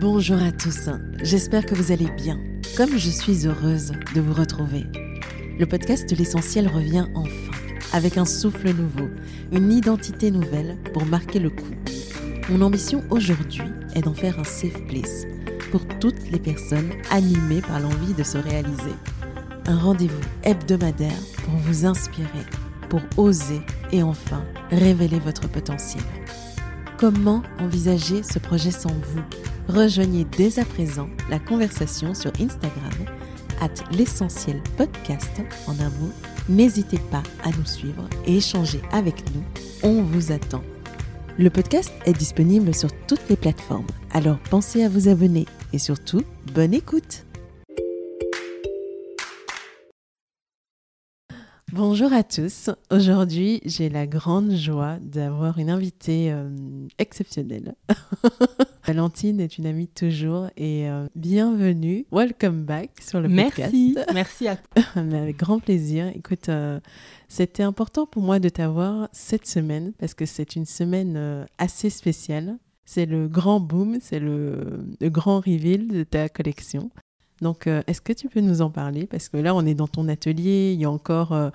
Bonjour à tous, j'espère que vous allez bien, comme je suis heureuse de vous retrouver. Le podcast l'essentiel revient enfin, avec un souffle nouveau, une identité nouvelle pour marquer le coup. Mon ambition aujourd'hui est d'en faire un safe place pour toutes les personnes animées par l'envie de se réaliser. Un rendez-vous hebdomadaire pour vous inspirer, pour oser et enfin révéler votre potentiel. Comment envisager ce projet sans vous? Rejoignez dès à présent la conversation sur Instagram, at l'essentiel podcast en un mot. N'hésitez pas à nous suivre et échanger avec nous. On vous attend. Le podcast est disponible sur toutes les plateformes, alors pensez à vous abonner et surtout, bonne écoute Bonjour à tous. Aujourd'hui, j'ai la grande joie d'avoir une invitée euh, exceptionnelle. Valentine est une amie de toujours et euh, bienvenue. Welcome back sur le Merci. podcast. Merci à toi. Avec grand plaisir. Écoute, euh, c'était important pour moi de t'avoir cette semaine parce que c'est une semaine assez spéciale. C'est le grand boom, c'est le, le grand reveal de ta collection. Donc, euh, est-ce que tu peux nous en parler? Parce que là, on est dans ton atelier, il y a encore, euh,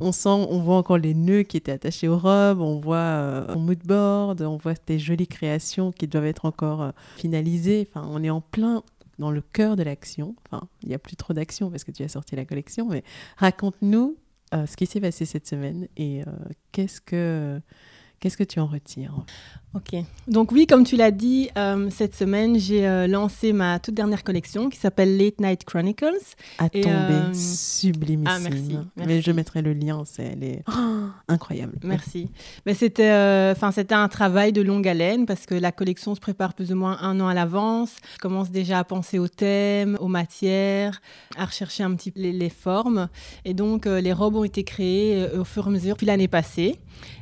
on sent, on voit encore les nœuds qui étaient attachés aux robes, on voit euh, ton mood board, on voit tes jolies créations qui doivent être encore euh, finalisées. Enfin, on est en plein dans le cœur de l'action. Enfin, il n'y a plus trop d'action parce que tu as sorti la collection, mais raconte-nous euh, ce qui s'est passé cette semaine et euh, qu'est-ce que qu'est-ce que tu en retires? Ok. Donc oui, comme tu l'as dit, euh, cette semaine, j'ai euh, lancé ma toute dernière collection qui s'appelle Late Night Chronicles. À tomber euh, sublimissime. ah, merci, Mais je mettrai le lien, c'est elle est oh, incroyable. Merci. Mais c'était, euh, enfin, c'était un travail de longue haleine parce que la collection se prépare plus ou moins un an à l'avance. Je commence déjà à penser aux thèmes, aux matières, à rechercher un petit peu les, les formes. Et donc, les robes ont été créées au fur et à mesure depuis l'année passée.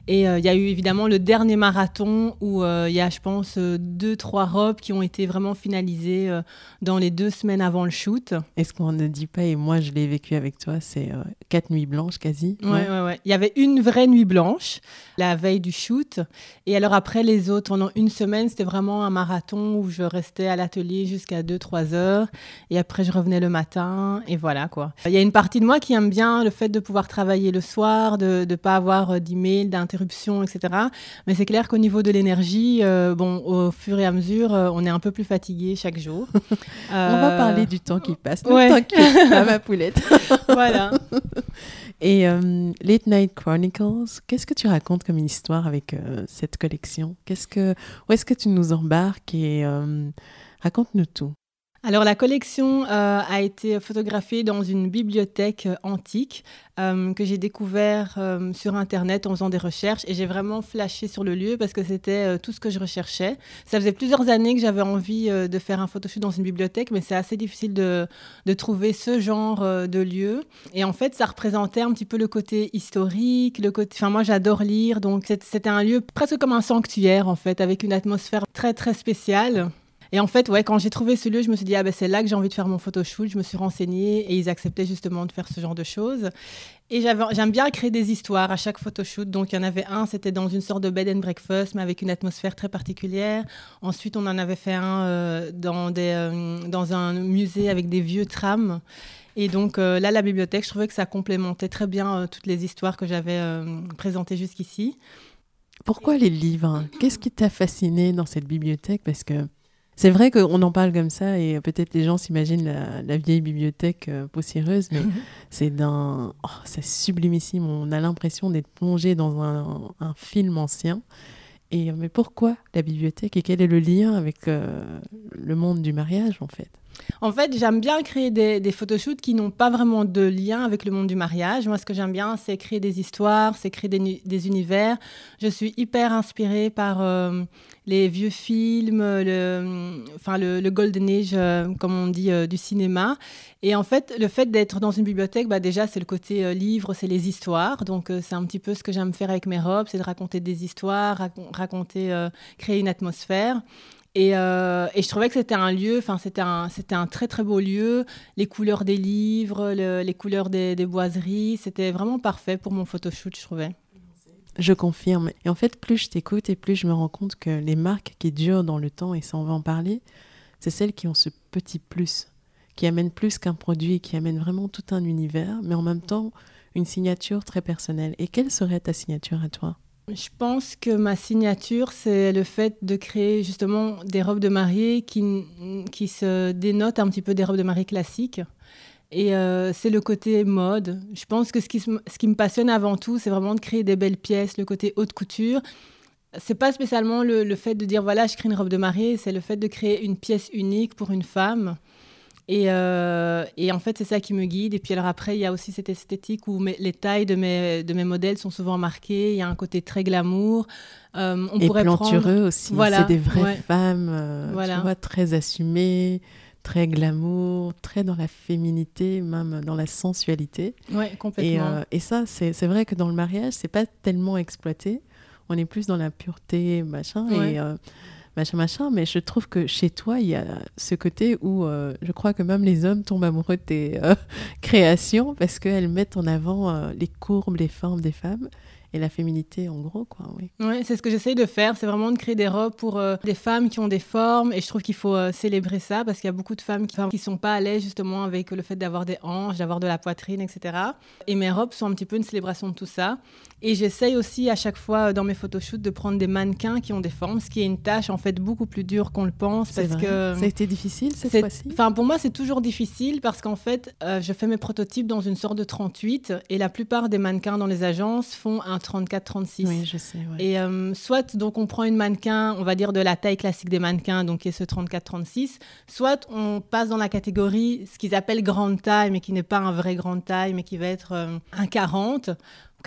Et il y a eu évidemment le dernier marathon où euh, il y a, je pense, euh, deux, trois robes qui ont été vraiment finalisées euh, dans les deux semaines avant le shoot. Et ce qu'on ne dit pas, et moi je l'ai vécu avec toi, c'est quatre nuits blanches quasi. Ouais, ouais, ouais. Il y avait une vraie nuit blanche la veille du shoot. Et alors après, les autres, pendant une semaine, c'était vraiment un marathon où je restais à l'atelier jusqu'à 2-3 heures. Et après, je revenais le matin. Et voilà, quoi. Il y a une partie de moi qui aime bien le fait de pouvoir travailler le soir, de ne pas avoir d'emails, d'interruptions, etc. Mais c'est clair qu'au niveau de l'énergie, euh, bon, au fur et à mesure, euh, on est un peu plus fatigué chaque jour. On va Euh, parler du temps qui passe. Ne ouais. t'inquiète pas, ma poulette. Voilà. Et Late Night Chronicles, qu'est-ce que tu racontes comme une histoire avec cette collection? Qu'est-ce que, Où est-ce que tu nous embarques et raconte-nous tout. Alors la collection euh, a été photographiée dans une bibliothèque euh, antique euh, que j'ai découvert sur internet en faisant des recherches et j'ai vraiment flashé sur le lieu parce que c'était tout ce que je recherchais. Ça faisait plusieurs années que j'avais envie de faire un photoshoot dans une bibliothèque, mais c'est assez difficile de, de trouver ce genre de lieu. Et en fait, ça représentait un petit peu le côté historique, le côté. Enfin, moi, j'adore lire, donc c'était un lieu presque comme un sanctuaire en fait, avec une atmosphère très très spéciale. Et en fait, ouais, quand j'ai trouvé ce lieu, je me suis dit, ah ben c'est là que j'ai envie de faire mon photoshoot. Je me suis renseignée et ils acceptaient justement de faire ce genre de choses. Et j'aime bien créer des histoires à chaque photoshoot. Donc, il y en avait un, c'était dans une sorte de bed and breakfast, mais avec une atmosphère très particulière. Ensuite, on en avait fait un euh, dans, des, euh, dans un musée avec des vieux trams. Et donc, euh, là, la bibliothèque, je trouvais que ça complémentait très bien toutes les histoires que j'avais présentées jusqu'ici. Pourquoi les livres? Qu'est-ce qui t'a fasciné dans cette bibliothèque? Parce que c'est vrai qu'on en parle comme ça et peut-être les gens s'imaginent la, la vieille bibliothèque euh, poussiéreuse, mais c'est d'un, oh, c'est sublimissime. On a l'impression d'être plongé dans un, un film ancien. Et euh, mais pourquoi la bibliothèque et quel est le lien avec euh, le monde du mariage en fait? En fait, j'aime bien créer des, photoshoots qui n'ont pas vraiment de lien avec le monde du mariage. Moi, ce que j'aime bien, c'est créer des histoires, c'est créer des, univers. Je suis hyper inspirée par euh, les vieux films, le, enfin, le, golden age, euh, comme on dit, euh, du cinéma. Et en fait, le fait d'être dans une bibliothèque, bah, déjà, c'est le côté livre, c'est les histoires. Donc, c'est un petit peu ce que j'aime faire avec mes robes, c'est de raconter des histoires, racon- raconter, créer une atmosphère. Et, euh, et je trouvais que c'était un lieu, enfin c'était un, c'était un très très beau lieu. Les couleurs des livres, le- les couleurs des, des boiseries, c'était vraiment parfait pour mon photoshoot, je trouvais. Je confirme. Et en fait, plus je t'écoute et plus je me rends compte que les marques qui durent dans le temps, et ça on va en parler, c'est celles qui ont ce petit plus, qui amènent plus qu'un produit, qui amènent vraiment tout un univers, mais en même temps une signature très personnelle. Et quelle serait ta signature à toi? Je pense que ma signature, c'est le fait de créer justement des robes de mariée qui, qui se dénotent un petit peu des robes de mariée classiques. Et euh, c'est le côté mode. Je pense que ce qui, ce qui me passionne avant tout, c'est vraiment de créer des belles pièces, le côté haute couture. C'est pas spécialement le, le, fait de dire voilà, je crée une robe de mariée, c'est le fait de créer une pièce unique pour une femme et, euh, et, en fait, c'est ça qui me guide. Et puis alors après, il y a aussi cette esthétique où les tailles de mes, de mes modèles sont souvent marquées. Il y a un côté très glamour. Euh, on et pourrait plantureux prendre... aussi. Voilà, c'est des vraies femmes, euh, tu vois, très assumées, très glamour, très dans la féminité, même dans la sensualité. Oui, complètement. Et, et ça, c'est vrai que dans le mariage, c'est pas tellement exploité. On est plus dans la pureté, machin. Et machin, machin. Mais je trouve que chez toi, il y a ce côté où euh, je crois que même les hommes tombent amoureux de tes euh, créations parce qu'elles mettent en avant euh, les courbes, les formes des femmes et la féminité en gros quoi oui ouais, c'est ce que j'essaye de faire c'est vraiment de créer des robes pour des femmes qui ont des formes et je trouve qu'il faut célébrer ça parce qu'il y a beaucoup de femmes qui, qui sont pas à l'aise justement avec le fait d'avoir des hanches d'avoir de la poitrine etc et mes robes sont un petit peu une célébration de tout ça et j'essaye aussi à chaque fois dans mes photoshoots de prendre des mannequins qui ont des formes, ce qui est une tâche en fait beaucoup plus dure qu'on le pense. Parce vrai. que ça a été difficile cette fois-ci? Enfin pour moi c'est toujours difficile parce qu'en fait euh, je fais mes prototypes dans une sorte de 38 et la plupart des mannequins dans les agences font un 34-36. Oui je sais. Ouais. Et euh, soit donc on prend une mannequin, on va dire de la taille classique des mannequins, donc qui est ce 34-36, soit on passe dans la catégorie ce qu'ils appellent grande taille mais qui n'est pas un vrai grande taille mais qui va être euh, un 40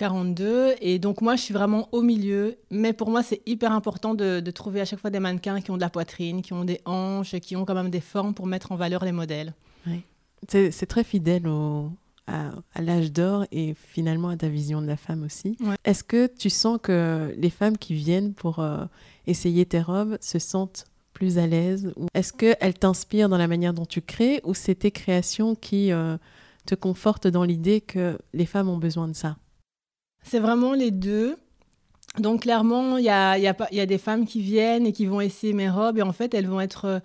42. Et donc, moi, je suis vraiment au milieu. Mais pour moi, c'est hyper important de, trouver à chaque fois des mannequins qui ont de la poitrine, qui ont des hanches, qui ont quand même des formes pour mettre en valeur les modèles. Oui. C'est très fidèle au, à, l'âge d'or et finalement à ta vision de la femme aussi. Est-ce que tu sens que les femmes qui viennent pour euh, essayer tes robes se sentent plus à l'aise Est-ce qu'elles t'inspirent dans la manière dont tu crées ou c'est tes créations qui euh, te confortent dans l'idée que les femmes ont besoin de ça? C'est vraiment les deux. Donc clairement, il y a, y, a, y a, des femmes qui viennent et qui vont essayer mes robes et en fait, elles vont être euh,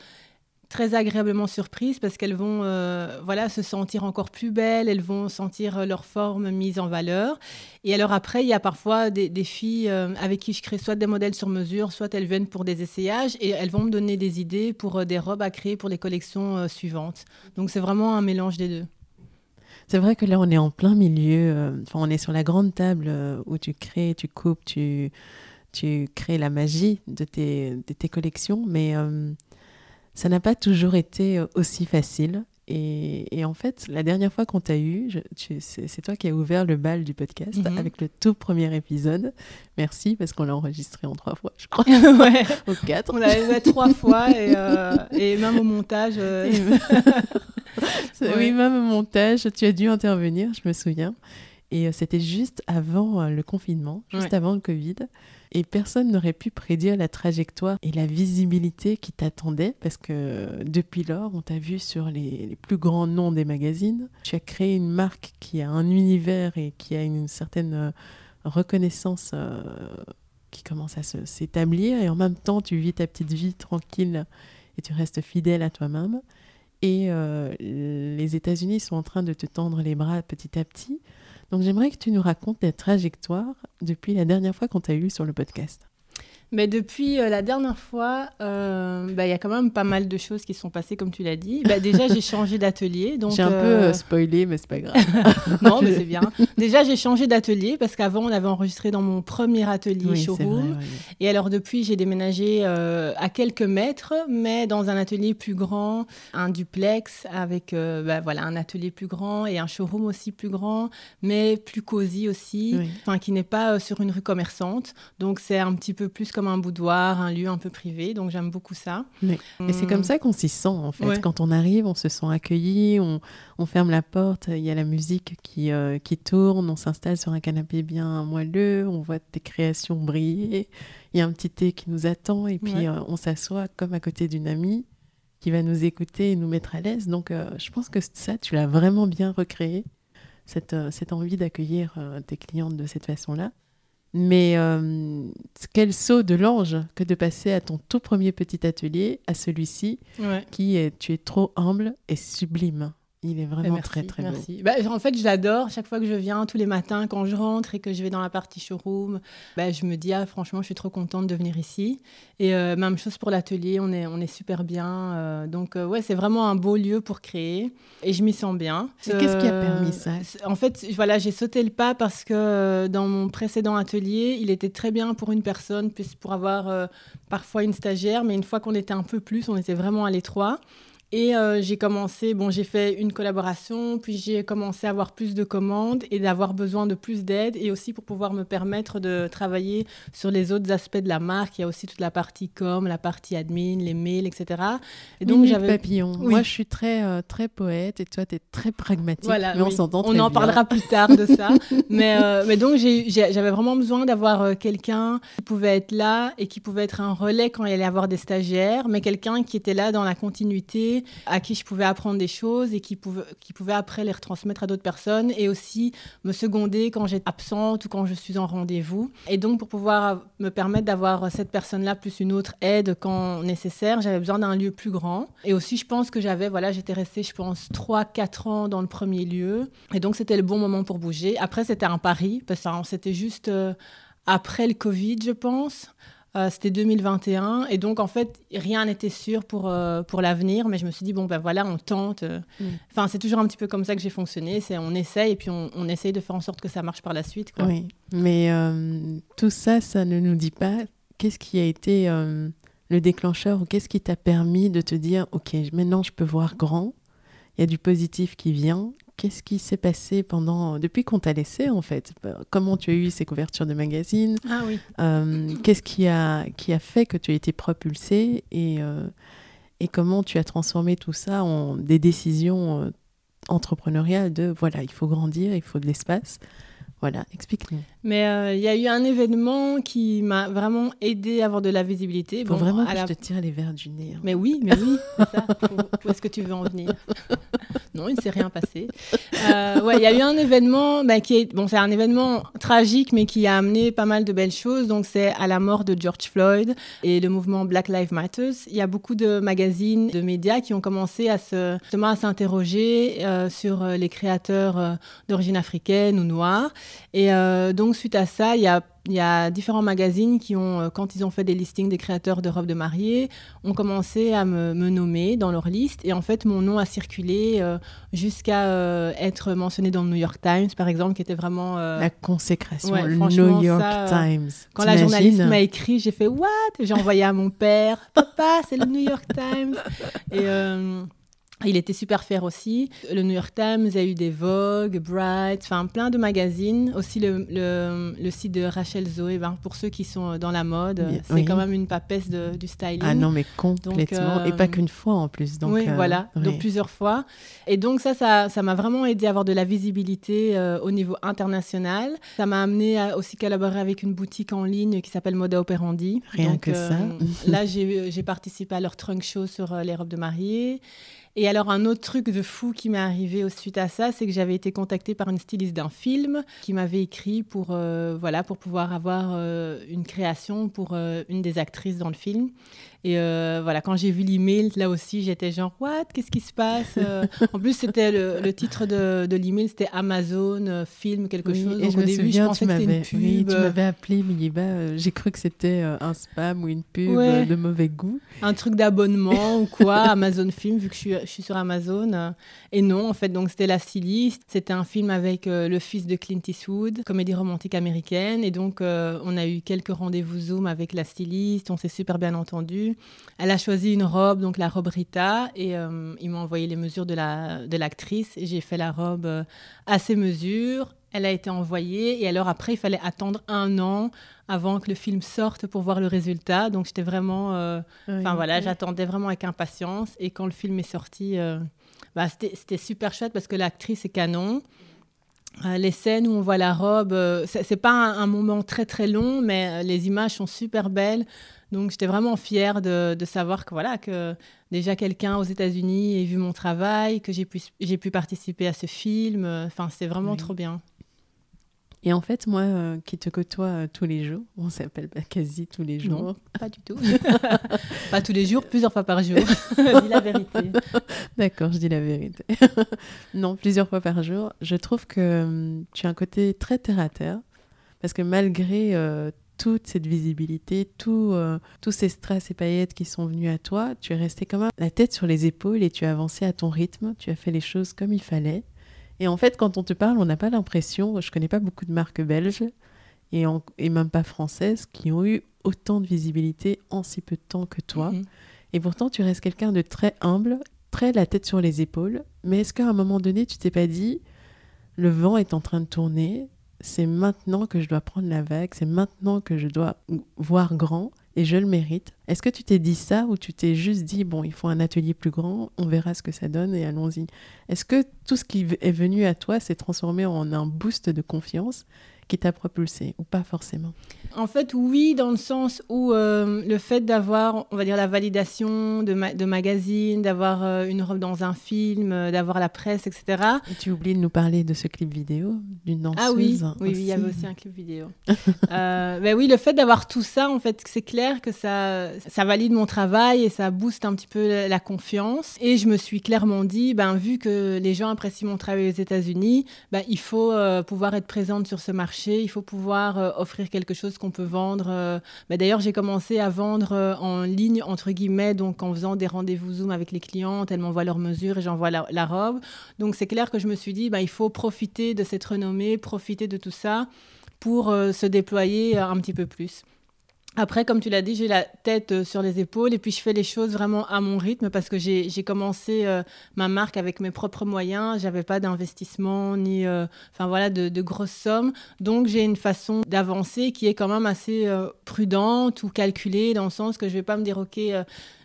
très agréablement surprises parce qu'elles vont euh, voilà, se sentir encore plus belles, elles vont sentir euh, leur forme mise en valeur. Et alors après, il y a parfois des, filles avec qui je crée soit des modèles sur mesure, soit elles viennent pour des essayages et elles vont me donner des idées pour des robes à créer pour les collections suivantes. Donc c'est vraiment un mélange des deux. C'est vrai que là, on est en plein milieu. Euh, on est sur la grande table euh, où tu crées, tu coupes, tu, tu crées la magie de tes, de tes collections. Mais euh, ça n'a pas toujours été aussi facile. Et, et, en fait, la dernière fois qu'on t'a eu, c'est toi qui as ouvert le bal du podcast mhm. avec le tout premier épisode. Merci parce qu'on l'a enregistré en trois fois, je crois. ouais. Ou quatre. On l'a fait trois fois et, et, même au montage. Oui, même au montage, tu as dû intervenir, je me souviens. Et euh, c'était juste avant euh, le confinement, juste avant le Covid. Et personne n'aurait pu prédire la trajectoire et la visibilité qui t'attendait parce que euh, depuis lors, on t'a vu sur les, plus grands noms des magazines. Tu as créé une marque qui a un univers et qui a une certaine reconnaissance qui commence à s'établir. Et en même temps, tu vis ta petite vie tranquille et tu restes fidèle à toi-même. Et euh, les États-Unis sont en train de te tendre les bras petit à petit. Donc j'aimerais que tu nous racontes ta trajectoire depuis la dernière fois qu'on t'a eu sur le podcast. Mais depuis euh, la dernière fois, euh, bah, il y a quand même pas mal de choses qui sont passées, comme tu l'as dit. Bah, déjà, j'ai changé d'atelier. J'ai un peu euh, spoilé, mais c'est pas grave. non, mais c'est bien. Déjà, j'ai changé d'atelier parce qu'avant, on avait enregistré dans mon premier atelier showroom. Et alors, depuis, j'ai déménagé à quelques mètres, mais dans un atelier plus grand, un duplex avec bah, voilà, un atelier plus grand et un showroom aussi plus grand, mais plus cosy aussi, enfin, qui n'est pas sur une rue commerçante. Donc, c'est un petit peu plus comme un boudoir, un lieu un peu privé. Donc j'aime beaucoup ça. Mais, Et c'est comme hum. ça qu'on s'y sent en fait. Quand on arrive, on se sent accueilli, on, on, ferme la porte, il y a la musique qui, euh, qui tourne, on s'installe sur un canapé bien moelleux, on voit tes créations briller, il y a un petit thé qui nous attend et puis euh, on s'assoit comme à côté d'une amie qui va nous écouter et nous mettre à l'aise. Donc euh, je pense que ça, tu l'as vraiment bien recréé, cette, cette envie d'accueillir tes clientes de cette façon-là. Mais euh, quel saut de l'ange que de passer à ton tout premier petit atelier à celui-ci, qui est, tu es trop humble et sublime. Il est vraiment très très merci. beau. Bah, en fait, je l'adore. Chaque fois que je viens, tous les matins, quand je rentre et que je vais dans la partie showroom, bah, je me dis ah, franchement, je suis trop contente de venir ici. Et euh, même chose pour l'atelier, on est on est super bien. Euh, donc euh, ouais, c'est vraiment un beau lieu pour créer et je m'y sens bien. Qu'est-ce qui a permis ça? En fait, voilà, j'ai sauté le pas parce que dans mon précédent atelier, il était très bien pour une personne, puis pour avoir parfois une stagiaire, mais une fois qu'on était un peu plus, on était vraiment à l'étroit. Et euh, j'ai commencé, bon, j'ai fait une collaboration, puis j'ai commencé à avoir plus de commandes et d'avoir besoin de plus d'aide et aussi pour pouvoir me permettre de travailler sur les autres aspects de la marque. Il y a aussi toute la partie com, la partie admin, les mails, etc. Et donc j'avais papillon. Moi, je suis très euh, très poète et toi, tu es très pragmatique. Voilà, mais on s'entend On en parlera plus tard de ça. mais, euh, mais donc j'avais vraiment besoin d'avoir quelqu'un qui pouvait être là et qui pouvait être un relais quand il allait avoir des stagiaires, mais quelqu'un qui était là dans la continuité à qui je pouvais apprendre des choses et qui pouvait, qui pouvait après les retransmettre à d'autres personnes et aussi me seconder quand j'étais absente ou quand je suis en rendez-vous. Et donc, pour pouvoir me permettre d'avoir cette personne-là plus une autre aide quand nécessaire, j'avais besoin d'un lieu plus grand. Et aussi, je pense que j'avais, voilà, j'étais restée, je pense, 3-4 ans dans le premier lieu. Et donc, c'était le bon moment pour bouger. Après, c'était un pari, parce que c'était juste euh, après le Covid, je pense. Euh, c'était 2021 et donc en fait rien n'était sûr pour, euh, pour l'avenir mais je me suis dit bon ben voilà on tente euh. mm. enfin c'est toujours un petit peu comme ça que j'ai fonctionné c'est on essaye et puis on, on, essaye de faire en sorte que ça marche par la suite oui mais tout ça ça ne nous dit pas qu'est-ce qui a été le déclencheur ou qu'est-ce qui t'a permis de te dire ok maintenant je peux voir grand il y a du positif qui vient qu'est-ce qui s'est passé pendant depuis qu'on t'a laissé en fait? Comment tu as eu ces couvertures de magazines? Ah oui. Euh, qu'est-ce qui a qui a fait que tu as été propulsé et euh, et comment tu as transformé tout ça en des décisions euh, entrepreneuriales de voilà il faut grandir, il faut de l'espace? Voilà, explique-nous. Mais euh, il y a eu un événement qui m'a vraiment aidé à avoir de la visibilité. Il faut vraiment que je te tire les verres du nez. Hein. Mais oui, mais oui, c'est ça. Où, est-ce que tu veux en venir? Non, il ne s'est rien passé. Euh, ouais, il y a eu un événement bah, qui est bon, c'est un événement tragique, mais qui a amené pas mal de belles choses. Donc c'est à la mort de George Floyd et le mouvement Black Lives Matter. Il y a beaucoup de magazines, de médias qui ont commencé à se justement à s'interroger euh, sur les créateurs d'origine africaine ou noire. Et donc suite à ça, il y a, y a, différents magazines qui ont, euh, quand ils ont fait des listings des créateurs de robes de mariée, ont commencé à me, nommer dans leur liste. Et en fait, mon nom a circulé euh, jusqu'à euh, être mentionné dans le New York Times, par exemple, qui était vraiment... la consécration, le New York Times. Quand la journaliste m'a écrit, j'ai fait « What ?» J'ai envoyé à mon père « Papa, c'est le New York Times !» Et... Il était super fier aussi. Le New York Times a eu des Vogue, Bright, enfin plein de magazines. Aussi le, le, site de Rachel Zoé, ben, pour ceux qui sont dans la mode, c'est quand même une papesse de, du styling. Ah non, mais complètement. Et pas euh, qu'une fois en plus. Donc, oui, euh, voilà, donc plusieurs fois. Et donc ça, ça m'a vraiment aidé à avoir de la visibilité euh, au niveau international. Ça m'a amené à aussi collaborer avec une boutique en ligne qui s'appelle Moda Operandi. Rien que ça. là, j'ai participé à leur trunk show sur les robes de mariée. Et alors, un autre truc de fou qui m'est arrivé suite à ça, c'est que j'avais été contactée par une styliste d'un film qui m'avait écrit pour, euh, voilà, pour pouvoir avoir euh, une création pour euh, une des actrices dans le film. Et euh, voilà, quand j'ai vu l'email, là aussi, j'étais genre, what? Qu'est-ce qui se passe? Euh? En plus, c'était le, titre de, de l'email, c'était Amazon euh, film quelque chose. Et je au me début, je pensais. Oui, tu m'avais appelé, mais j'ai cru que c'était un spam ou une pub de mauvais goût. Un truc d'abonnement ou quoi, Amazon Film, vu que je suis, je suis, sur Amazon. Et non, en fait, donc c'était La Styliste. C'était un film avec le fils de Clint Eastwood, comédie romantique américaine. Et donc, on a eu quelques rendez-vous Zoom avec La Styliste. On s'est super bien entendu. Elle a choisi une robe, donc la robe Rita, et euh, ils m'ont envoyé les mesures de l'actrice, et j'ai fait la robe euh, à ses mesures. Elle a été envoyée, et alors après, il fallait attendre un an avant que le film sorte pour voir le résultat. Donc j'étais vraiment, euh, enfin voilà, j'attendais vraiment avec impatience. Et quand le film est sorti, bah, c'était super chouette parce que l'actrice est canon. les scènes où on voit la robe, c'est pas un, moment très très long, mais les images sont super belles. Donc j'étais vraiment fière de, savoir que voilà que déjà quelqu'un aux États-Unis ait vu mon travail, que j'ai pu, j'ai pu participer à ce film. Enfin, c'est vraiment trop bien. Et en fait, moi euh, qui te côtoie euh, tous les jours, on s'appelle pas quasi tous les jours. Non, pas du tout. pas tous les jours, plusieurs fois par jour. dis la vérité. D'accord, je dis la vérité. non, plusieurs fois par jour. Je trouve que hum, tu as un côté très terre à terre. Parce que malgré euh, toute cette visibilité, tout, tous ces stress et paillettes qui sont venus à toi, tu es resté même la tête sur les épaules et tu as avancé à ton rythme. Tu as fait les choses comme il fallait. Et en fait, quand on te parle, on n'a pas l'impression, je connais pas beaucoup de marques belges et, et, même pas françaises qui ont eu autant de visibilité en si peu de temps que toi. Mhm. Et pourtant, tu restes quelqu'un de très humble, très la tête sur les épaules. Mais est-ce qu'à un moment donné, tu t'es pas dit, le vent est en train de tourner, c'est maintenant que je dois prendre la vague, c'est maintenant que je dois voir grand et je le mérite. Est-ce que tu t'es dit ça ou tu t'es juste dit, bon, il faut un atelier plus grand, on verra ce que ça donne et allons-y Est-ce que tout ce qui est venu à toi s'est transformé en un boost de confiance qui t'a propulsé ou pas forcément En fait, oui, dans le sens où euh, le fait d'avoir, on va dire, la validation de, de magazines, d'avoir euh, une robe dans un film, euh, d'avoir la presse, etc. Et tu oublies de nous parler de ce clip vidéo d'une danseuse. Ah oui, oui, il y avait aussi un clip vidéo. ben oui, le fait d'avoir tout ça, en fait, c'est clair que ça, ça valide mon travail et ça booste un petit peu la confiance. Et je me suis clairement dit, ben, vu que les gens apprécient mon travail aux États-Unis, ben, il faut pouvoir être présente sur ce marché il faut pouvoir euh, offrir quelque chose qu'on peut vendre. Euh. Bah, d'ailleurs, j'ai commencé à vendre euh, en ligne, entre guillemets, donc en faisant des rendez-vous Zoom avec les clientes. Elles m'envoient leurs mesures et j'envoie la, robe. Donc c'est clair que je me suis dit, bah, il faut profiter de cette renommée, profiter de tout ça pour se déployer un petit peu plus. Après, comme tu l'as dit, j'ai la tête euh, sur les épaules et puis je fais les choses vraiment à mon rythme parce que j'ai commencé euh, ma marque avec mes propres moyens. J'avais pas d'investissement ni, euh, voilà, de, grosses sommes. Donc j'ai une façon d'avancer qui est quand même assez prudente ou calculée dans le sens que je vais pas me dire ok,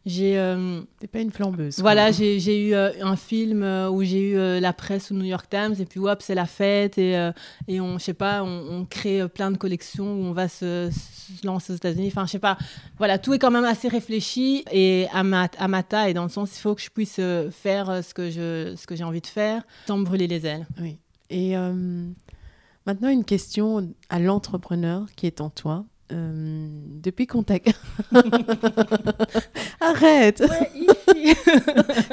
j'ai. Euh, pas une flambeuse. Voilà, j'ai eu euh, un film euh, où j'ai eu la presse au New York Times et puis hop, c'est la fête et, et on, je sais pas, on, crée plein de collections où on va se, lancer aux États-Unis. Enfin, je sais pas. Voilà, tout est quand même assez réfléchi et à ma, à ma taille, dans le sens, il faut que je puisse faire ce que je, ce que j'ai envie de faire sans me brûler les ailes. Oui. Et maintenant, une question à l'entrepreneur qui est en toi. Euh, depuis t'a... Arrête ouais,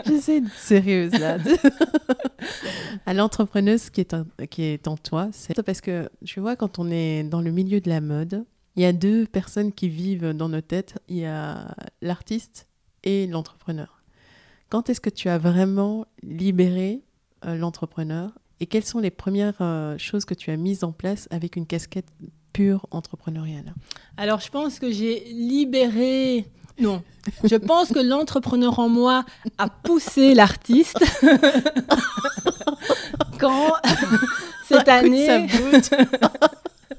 J'essaie d'être sérieuse là. à l'entrepreneuse qui, est en, qui est en toi, c'est parce que tu vois, quand on est dans le milieu de la mode, il y a deux personnes qui vivent dans nos têtes. Il y a l'artiste et l'entrepreneur. Quand est-ce que tu as vraiment libéré euh, l'entrepreneur et quelles sont les premières euh, choses que tu as mises en place avec une casquette entrepreneuriale Alors, je pense que j'ai libéré. Non, je pense que l'entrepreneur en moi a poussé l'artiste quand cette année.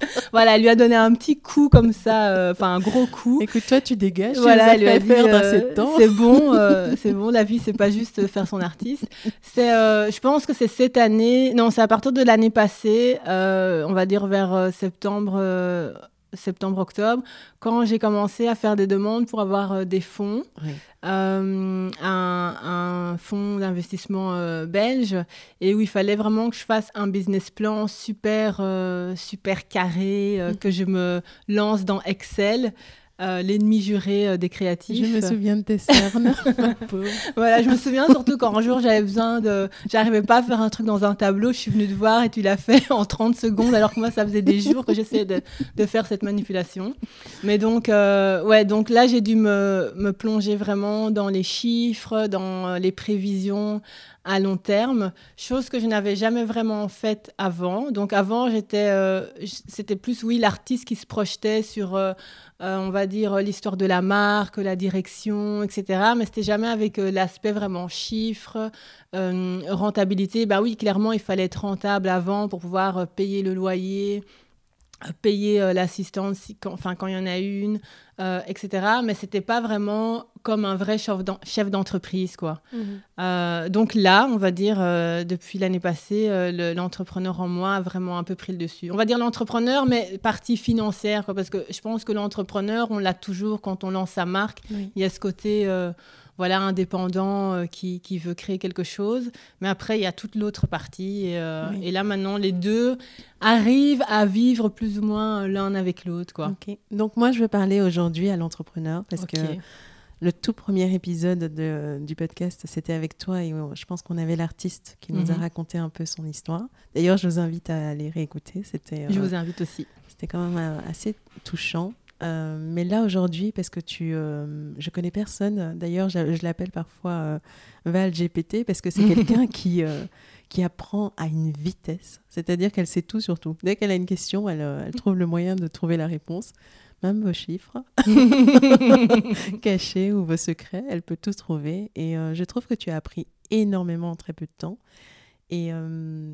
voilà, elle lui a donné un petit coup comme ça, euh, enfin un gros coup. Écoute, toi, tu dégages. Voilà, elle lui a dit euh, c'est bon, euh, c'est bon. La vie, c'est pas juste faire son artiste. C'est, je pense que c'est cette année. Non, c'est à partir de l'année passée, on va dire vers septembre septembre-octobre, quand j'ai commencé à faire des demandes pour avoir euh, des fonds, euh, un, fonds d'investissement euh, belge, et où il fallait vraiment que je fasse un business plan super, super carré, mm. que je me lance dans Excel. Euh, l'ennemi juré euh, des créatifs. Je me souviens de tes cernes, Voilà, je me souviens surtout quand un jour j'avais besoin de. J'arrivais pas à faire un truc dans un tableau, je suis venue te voir et tu l'as fait en 30 secondes, alors que moi ça faisait des jours que j'essayais de, de, faire cette manipulation. Mais donc, euh, ouais, donc là j'ai dû me, me plonger vraiment dans les chiffres, dans les prévisions à long terme, chose que je n'avais jamais vraiment faite avant. Donc avant, j'étais, c'était plus oui l'artiste qui se projetait sur euh, on va dire, l'histoire de la marque, la direction, etc. Mais c'était jamais avec euh, l'aspect vraiment chiffre, euh, rentabilité. Bah oui, clairement, il fallait être rentable avant pour pouvoir payer le loyer, payer l'assistance enfin, quand il y en a une, euh, etc. Mais c'était pas vraiment comme un vrai chef d'entreprise, quoi. Mhm. Euh, donc là, on va dire, euh, depuis l'année passée, l'entrepreneur en moi a vraiment un peu pris le dessus. On va dire l'entrepreneur, mais partie financière, quoi, parce que je pense que l'entrepreneur, on l'a toujours quand on lance sa marque. Il y a ce côté voilà, indépendant qui, qui, veut créer quelque chose. Mais après, il y a toute l'autre partie. Et, et, là, maintenant, les deux arrivent à vivre plus ou moins l'un avec l'autre. Quoi. Donc, moi, je veux parler aujourd'hui à l'entrepreneur parce que le tout premier épisode de, du podcast, c'était avec toi et je pense qu'on avait l'artiste qui nous a mhm. raconté un peu son histoire. D'ailleurs, je vous invite à aller réécouter. C'était, je vous invite aussi. C'était quand même euh, assez touchant. Euh, mais là aujourd'hui, parce que tu, euh, je connais personne. D'ailleurs, je, l'appelle parfois Val GPT parce que c'est quelqu'un qui qui apprend à une vitesse. C'est-à-dire qu'elle sait tout sur tout. Dès qu'elle a une question, elle, elle trouve le moyen de trouver la réponse même vos chiffres cachés ou vos secrets, elle peut tous trouver. Et euh, je trouve que tu as appris énormément en très peu de temps. Et euh,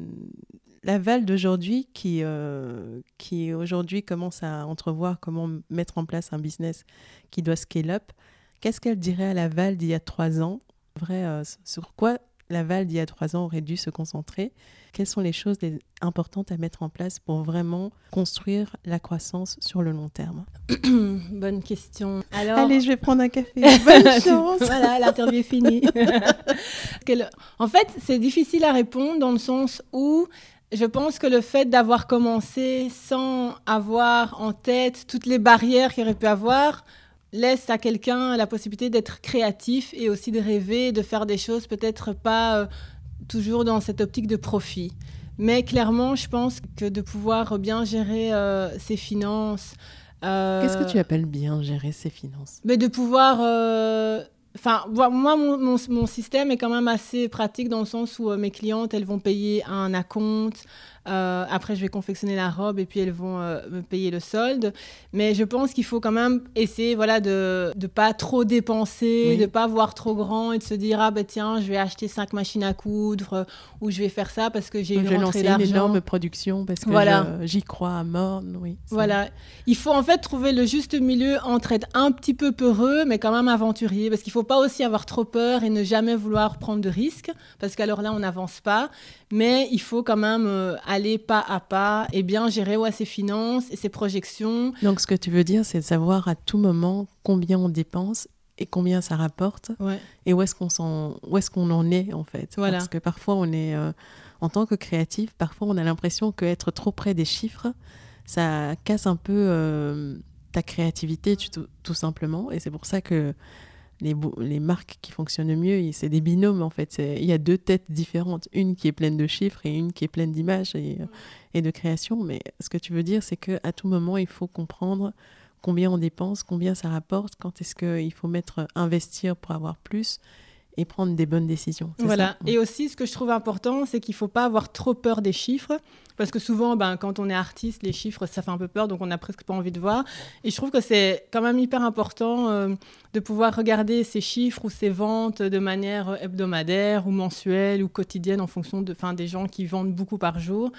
la Val d'aujourd'hui, qui, euh, qui aujourd'hui commence à entrevoir comment mettre en place un business qui doit scale up, qu'est-ce qu'elle dirait à la Val d'il y a trois ans? Vrai, sur quoi Laval d'il y a trois ans aurait dû se concentrer Quelles sont les choses importantes à mettre en place pour vraiment construire la croissance sur le long terme? Bonne question. Alors... Allez, je vais prendre un café. Bonne chance. voilà, l'interview est finie. en fait, c'est difficile à répondre dans le sens où je pense que le fait d'avoir commencé sans avoir en tête toutes les barrières qu'il aurait pu avoir, laisse à quelqu'un la possibilité d'être créatif et aussi de rêver, de faire des choses peut-être pas euh, toujours dans cette optique de profit. Mais clairement, je pense que de pouvoir bien gérer euh, ses finances. Euh, Qu'est-ce que tu appelles bien gérer ses finances? mais De pouvoir. Enfin, moi, mon, mon, système est quand même assez pratique dans le sens où mes clientes, elles vont payer un acompte. Euh, après, je vais confectionner la robe et puis elles vont euh, me payer le solde. Mais je pense qu'il faut quand même essayer voilà, de ne pas trop dépenser, de ne pas voir trop grand et de se dire Ah ben tiens, je vais acheter cinq machines à coudre euh, ou je vais faire ça parce que j'ai une je rentrée d'argent. une énorme production parce que voilà. j'y crois à mort. Oui, voilà. Il faut en fait trouver le juste milieu entre être un petit peu peureux mais quand même aventurier parce qu'il ne faut pas aussi avoir trop peur et ne jamais vouloir prendre de risques parce qu'alors là, on n'avance pas. Mais il faut quand même aller pas à pas et bien gérer ouais, ses finances et ses projections. Donc ce que tu veux dire, c'est de savoir à tout moment combien on dépense et combien ça rapporte et où est-ce qu'on en, où est-ce qu'on en est en fait. Voilà. Parce que parfois on est euh, en tant que créatif, parfois on a l'impression qu'être trop près des chiffres, ça casse un peu euh, ta créativité tout, tout, simplement. Et c'est pour ça que les, marques qui fonctionnent le mieux, c'est des binômes en fait. Il y a deux têtes différentes, une qui est pleine de chiffres et une qui est pleine d'images et, et, de création. Mais ce que tu veux dire, c'est qu'à tout moment, il faut comprendre combien on dépense, combien ça rapporte, quand est-ce qu'il faut mettre investir pour avoir plus et prendre des bonnes décisions. Voilà. Et aussi, ce que je trouve important, c'est qu'il ne faut pas avoir trop peur des chiffres. Parce que souvent, ben, quand on est artiste, les chiffres, ça fait un peu peur, donc on n'a presque pas envie de voir. Et je trouve que c'est quand même hyper important euh, de pouvoir regarder ces chiffres ou ces ventes de manière hebdomadaire ou mensuelle ou quotidienne en fonction de, des gens qui vendent beaucoup par jour.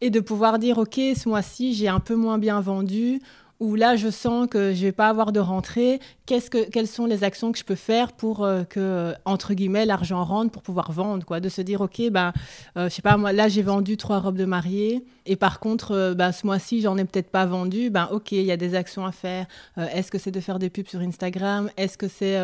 Et de pouvoir dire, OK, ce mois-ci, j'ai un peu moins bien vendu où là, je sens que je vais pas avoir de rentrée. Qu'est-ce que, quelles sont les actions que je peux faire pour euh, que, entre guillemets, l'argent rentre pour pouvoir vendre, quoi. De se dire, OK, ben, euh, je sais pas, moi, là, j'ai vendu trois robes de mariée. Et par contre, euh, ben, ce mois-ci, j'en ai peut-être pas vendu. Ben, OK, il y a des actions à faire. est-ce que c'est de faire des pubs sur Instagram? Est-ce que c'est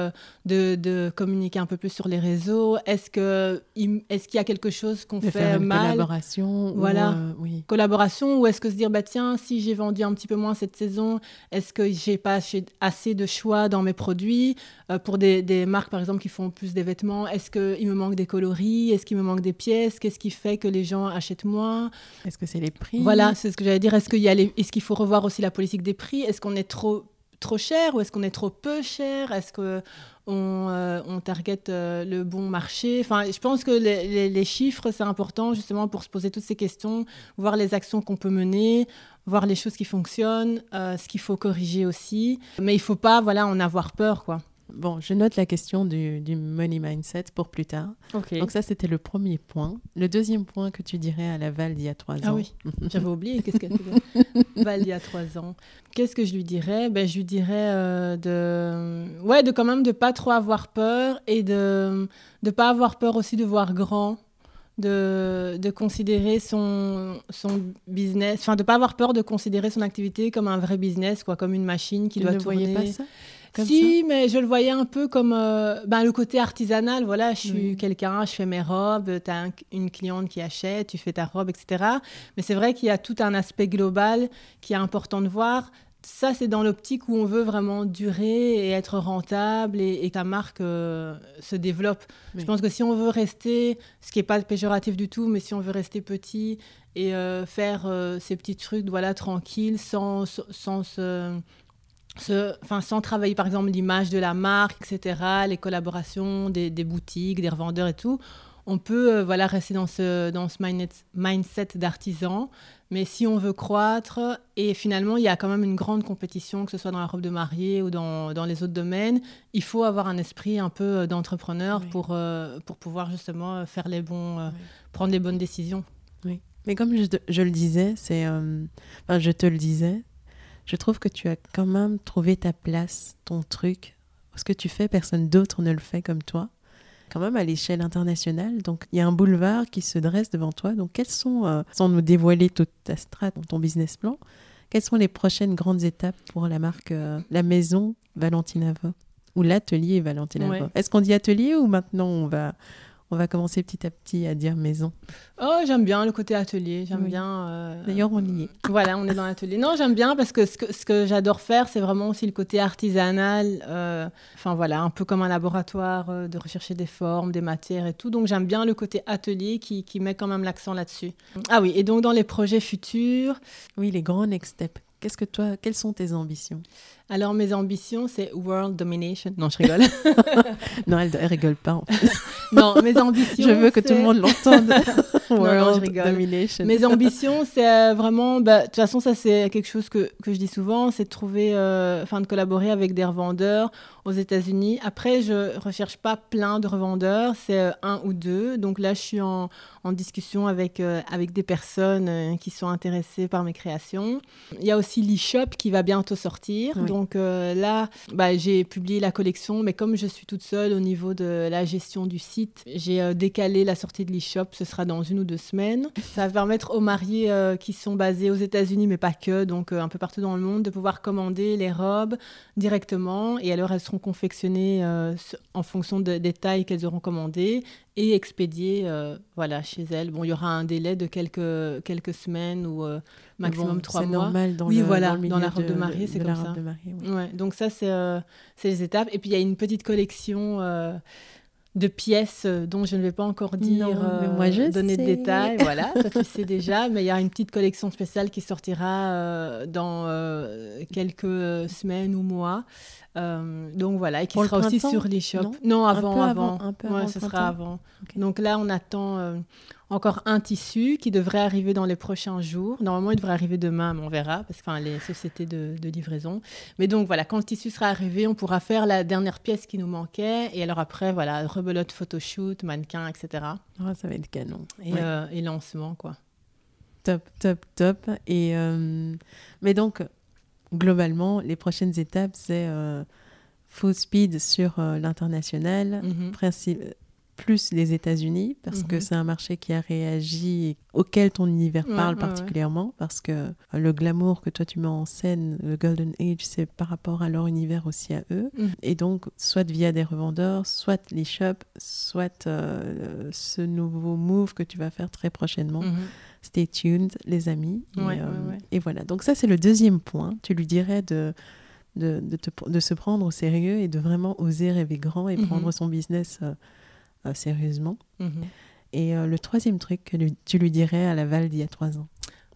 de, de, communiquer un peu plus sur les réseaux? Est-ce que, est-ce qu'il y a quelque chose qu'on fait faire une mal? Collaboration. Voilà. oui. Collaboration. Ou est-ce que se dire, bah, tiens, si j'ai vendu un petit peu moins cette saison, est-ce que j'ai pas assez de choix dans mes produits? Euh, Pour des, marques, par exemple, qui font plus des vêtements, est-ce qu'il me manque des coloris? Est-ce qu'il me manque des pièces? Qu'est-ce qui fait que les gens achètent moins? Est-ce que c'est les prix? Voilà, c'est ce que j'allais dire. Est-ce qu'il est qu'il faut revoir aussi la politique des prix? Est-ce qu'on est trop trop cher ou est-ce qu'on est trop peu cher? Est-ce que on, euh, on target euh, le bon marché? Enfin, je pense que les, les chiffres, c'est important justement pour se poser toutes ces questions, voir les actions qu'on peut mener, voir les choses qui fonctionnent, euh, ce qu'il faut corriger aussi. Mais il ne faut pas voilà, en avoir peur. quoi. Bon, je note la question du, du money mindset pour plus tard. Donc ça, c'était le premier point. Le deuxième point que tu dirais à la Val d'il y a trois ah ans. Ah oui, j'avais oublié. Qu'est-ce que Val d'il y a trois ans Qu'est-ce que je lui dirais? Ben, Je lui dirais euh, de... Ouais, de quand même de pas trop avoir peur et de ne pas avoir peur aussi de voir grand de, de, considérer son, son business, enfin de pas avoir peur de considérer son activité comme un vrai business, quoi, comme une machine qui doit ne tourner. Pas ça si, mais je le voyais un peu comme euh, ben, le côté artisanal. Voilà, je suis quelqu'un, je fais mes robes, tu as une cliente qui achète, tu fais ta robe, etc. Mais c'est vrai qu'il y a tout un aspect global qui est important de voir. Ça, c'est dans l'optique où on veut vraiment durer et être rentable et, que ta marque euh, se développe. Je pense que si on veut rester, ce qui n'est pas péjoratif du tout, mais si on veut rester petit et euh, faire ces petits trucs voilà, tranquilles, sans, sans, sans enfin, sans travailler par exemple l'image de la marque, etc., les collaborations des, boutiques, des revendeurs et tout, on peut euh, voilà, rester dans ce, dans ce mindset d'artisan. Mais si on veut croître, et finalement, il y a quand même une grande compétition, que ce soit dans la robe de mariée ou dans, dans les autres domaines, il faut avoir un esprit un peu euh, d'entrepreneur pour, euh, pour pouvoir justement faire les bons, prendre les bonnes décisions. Oui. Mais comme je, je le disais, c'est, enfin, je te le disais, je trouve que tu as quand même trouvé ta place, ton truc. Ce que tu fais, personne d'autre ne le fait comme toi. Quand même à l'échelle internationale. Donc, il y a un boulevard qui se dresse devant toi. Donc, quelles sont, euh, sans nous dévoiler toute ta strat, ton business plan, quelles sont les prochaines grandes étapes pour la marque, euh, la maison Valentina ou l'atelier Valentina Est-ce qu'on dit atelier ou maintenant on va on va commencer petit à petit à dire maison. Oh, j'aime bien le côté atelier. J'aime bien. Euh, D'ailleurs, on y est. Voilà, on est dans l'atelier. Non, j'aime bien parce que ce que, ce que j'adore faire, c'est vraiment aussi le côté artisanal. Euh, enfin, voilà, un peu comme un laboratoire euh, de rechercher des formes, des matières et tout. Donc, j'aime bien le côté atelier qui, qui met quand même l'accent là-dessus. Ah oui, et donc dans les projets futurs. Oui, les grands next steps. Qu'est-ce que toi, quelles sont tes ambitions? Alors mes ambitions, c'est world domination. Non, je rigole. non, elle, elle rigole pas. En fait. non, mes ambitions. Je veux que tout le monde l'entende. world domination. Mes ambitions, c'est euh, vraiment. Bah, de toute façon, ça c'est quelque chose que, que, je dis souvent, c'est de trouver, euh, enfin, de collaborer avec des revendeurs aux États-Unis. Après, je recherche pas plein de revendeurs, c'est euh, un ou deux. Donc là, je suis en, en discussion avec avec des personnes qui sont intéressées par mes créations. Il y a aussi l'e-shop qui va bientôt sortir. Donc euh, là, bah, j'ai publié la collection, mais comme je suis toute seule au niveau de la gestion du site, j'ai euh, décalé la sortie de l'e-shop. Ce sera dans une ou deux semaines. Ça va permettre aux mariés euh, qui sont basés aux États-Unis, mais pas que, donc un peu partout dans le monde, de pouvoir commander les robes directement. Et alors, elles seront confectionnées en fonction des tailles qu'elles auront commandées et expédiées voilà, chez elles. Bon, il y aura un délai de quelques, quelques semaines ou maximum trois mois. C'est normal dans, oui, le, voilà, dans, dans la robe de, mariée, c'est comme ça. ouais. donc ça, euh, c'est les étapes. Et puis, il y a une petite collection euh, de pièces euh, dont je ne vais pas encore dire, non, moi je donner sais. de détails. Voilà, toi, tu sais déjà. Mais il y a une petite collection spéciale qui sortira dans quelques semaines ou mois. Donc voilà, et qui Pour sera aussi sur l'e-shop. Non, non, avant, avant. avant. Un peu ouais, avant ce sera avant. Okay. Donc là, on attend encore un tissu qui devrait arriver dans les prochains jours. Normalement, il devrait arriver demain, mais on verra, parce que les sociétés de, de, livraison. Mais donc voilà, quand le tissu sera arrivé, on pourra faire la dernière pièce qui nous manquait. Et alors après, voilà, rebelote, photoshoot, mannequin, etc. Oh, ça va être canon. Et, ouais. euh, et lancement, quoi. Top, top, top. Et euh, mais donc, globalement, les prochaines étapes, c'est euh, full speed sur euh, l'international, mm -hmm. Plus les États-Unis, parce que c'est un marché qui a réagi, auquel ton univers parle ouais, particulièrement, ouais. parce que le glamour que toi tu mets en scène, le Golden Age, c'est par rapport à leur univers aussi à eux. -hmm. Et donc, soit via des revendeurs, soit les shops, soit euh, ce nouveau move que tu vas faire très prochainement. Mhm. Stay tuned, les amis. Ouais, et, euh, et, voilà. Donc ça, c'est le deuxième point. Tu lui dirais de... De, de, te, de, se prendre au sérieux et de vraiment oser rêver grand et Mhm. prendre son business euh, euh, sérieusement. Mhm. Et euh, le troisième truc que lui- tu lui dirais à Laval d'il y a trois ans?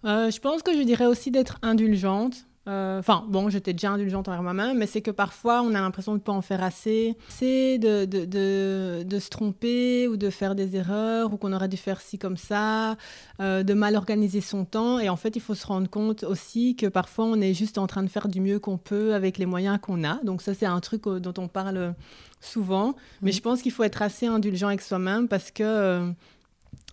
Euh, je pense que je dirais aussi d'être indulgente. Enfin, bon, j'étais déjà indulgente envers moi-même, mais c'est que parfois, on a l'impression de ne pas en faire assez. C'est de, de, de, de se tromper ou de faire des erreurs ou qu'on aurait dû faire ci comme ça, euh, de mal organiser son temps. Et en fait, il faut se rendre compte aussi que parfois, on est juste en train de faire du mieux qu'on peut avec les moyens qu'on a. Donc ça, c'est un truc dont on parle souvent. Mais Mhm. je pense qu'il faut être assez indulgent avec soi-même parce que... euh,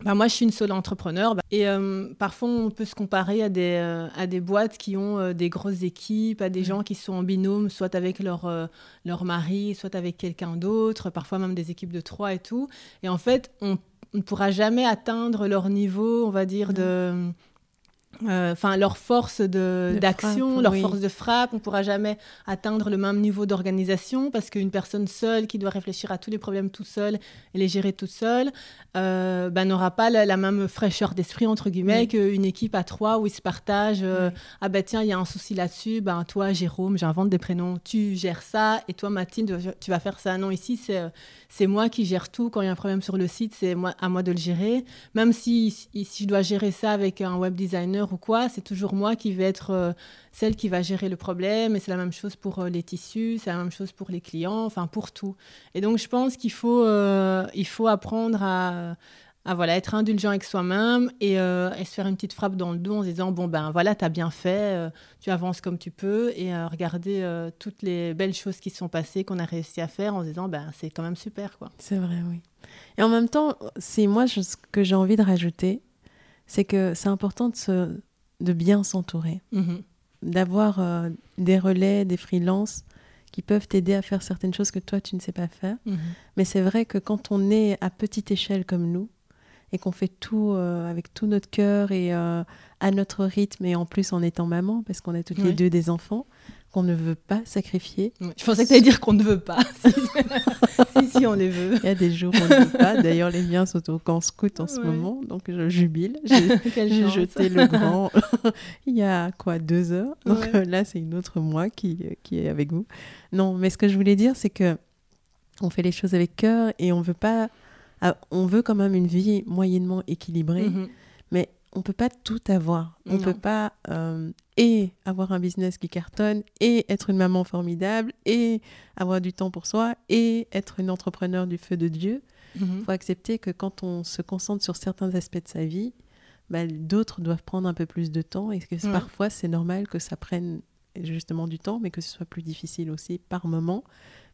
bah, moi, je suis une solo entrepreneur bah, et euh, parfois on peut se comparer à des, euh, à des boîtes qui ont euh, des grosses équipes, à des Ouais. gens qui sont en binôme, soit avec leur, leur mari, soit avec quelqu'un d'autre, parfois même des équipes de trois et tout. Et en fait, on on ne pourra jamais atteindre leur niveau, on va dire, de, euh, enfin leur force d'action, leur force de frappe. On ne pourra jamais atteindre le même niveau d'organisation parce qu'une personne seule qui doit réfléchir à tous les problèmes tout seul et les gérer toute seule euh, ben, n'aura pas la, même fraîcheur d'esprit entre guillemets qu'une équipe à trois où ils se partagent. Euh, ah ben tiens, il y a un souci là-dessus. Ben toi, Jérôme, j'invente des prénoms. Tu gères ça et toi, Mathilde, tu vas faire ça. Non, ici c'est c'est moi qui gère tout. Quand il y a un problème sur le site, c'est à moi de le gérer. Même si si je dois gérer ça avec un web designer ou quoi, c'est toujours moi qui vais être euh, celle qui va gérer le problème. Et c'est la même chose pour euh, les tissus, c'est la même chose pour les clients, enfin pour tout. Et donc je pense qu'il faut, euh, il faut apprendre à, voilà, être indulgent avec soi-même et, se faire une petite frappe dans le dos en se disant bon ben voilà, tu as bien fait, tu avances comme tu peux et regarder toutes les belles choses qui se sont passées, qu'on a réussi à faire en se disant ben c'est quand même super quoi. C'est vrai, oui. Et en même temps, c'est moi ce que j'ai envie de rajouter, c'est que c'est important de, se, de bien s'entourer, mhm. d'avoir euh, des relais, des freelances qui peuvent t'aider à faire certaines choses que toi, tu ne sais pas faire. Mhm. Mais c'est vrai que quand on est à petite échelle comme nous, et qu'on fait tout euh, avec tout notre cœur et euh, à notre rythme, et en plus en étant maman, parce qu'on a toutes les deux des enfants, qu'on ne veut pas sacrifier. Je pensais que tu allais dire qu'on ne veut pas. si, si, on les veut. Il y a des jours où on ne veut pas. D'ailleurs, les miens sont au camp scout en ce moment, donc je jubile. J'ai jeté le grand il y a quoi, deux heures. Donc euh, là, c'est une autre moi qui, qui est avec vous. Non, mais ce que je voulais dire, c'est que on fait les choses avec cœur et on veut pas. Ah, on veut quand même une vie moyennement équilibrée. Mm-hmm on peut pas tout avoir. On ne peut pas euh, et avoir un business qui cartonne et être une maman formidable et avoir du temps pour soi et être une entrepreneur du feu de Dieu. Il mhm. faut accepter que quand on se concentre sur certains aspects de sa vie, bah, d'autres doivent prendre un peu plus de temps et que parfois c'est normal que ça prenne justement du temps, mais que ce soit plus difficile aussi par moment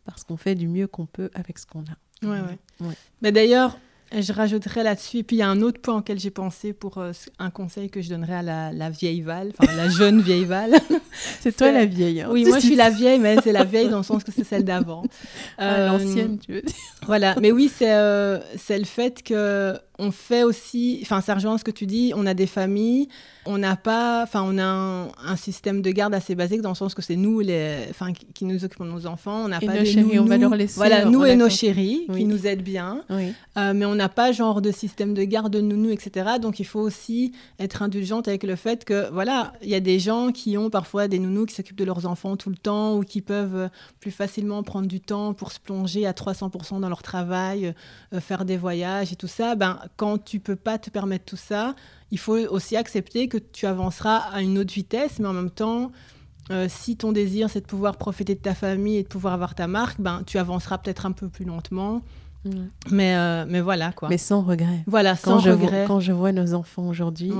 parce qu'on fait du mieux qu'on peut avec ce qu'on a. Ouais, ouais. Mais d'ailleurs, je rajouterais là-dessus, et puis il y a un autre point auquel j'ai pensé pour euh, un conseil que je donnerais à la, vieille Val, enfin la jeune vieille Val. c'est toi la vieille. Hein. Oui, moi je suis la vieille, mais c'est la vieille dans le sens que c'est celle d'avant. Ah, l'ancienne, tu veux dire. Voilà, mais oui, c'est euh, c'est le fait que on fait aussi, enfin ça rejoint ce que tu dis, on a des familles, on n'a pas, enfin on a un, système de garde assez basique dans le sens que c'est nous les, enfin qui, nous occupons de nos enfants, on n'a pas nos chéris, on va leur laisser. Voilà, nous et nos chéris qui nous aident bien, euh, mais on n'a pas genre de système de garde de nounou, etc. Donc il faut aussi être indulgente avec le fait que voilà, il y a des gens qui ont parfois des nounous qui s'occupent de leurs enfants tout le temps ou qui peuvent plus facilement prendre du temps pour se plonger à 300% dans leur travail, euh, faire des voyages et tout ça. Ben quand tu peux pas te permettre tout ça, il faut aussi accepter que tu avanceras à une autre vitesse, mais en même temps, euh, si ton désir c'est de pouvoir profiter de ta famille et de pouvoir avoir ta marque, ben tu avanceras peut-être un peu plus lentement. Mais, euh, mais voilà quoi. Mais sans regret. Voilà, sans quand regret. Je quand je vois nos enfants aujourd'hui,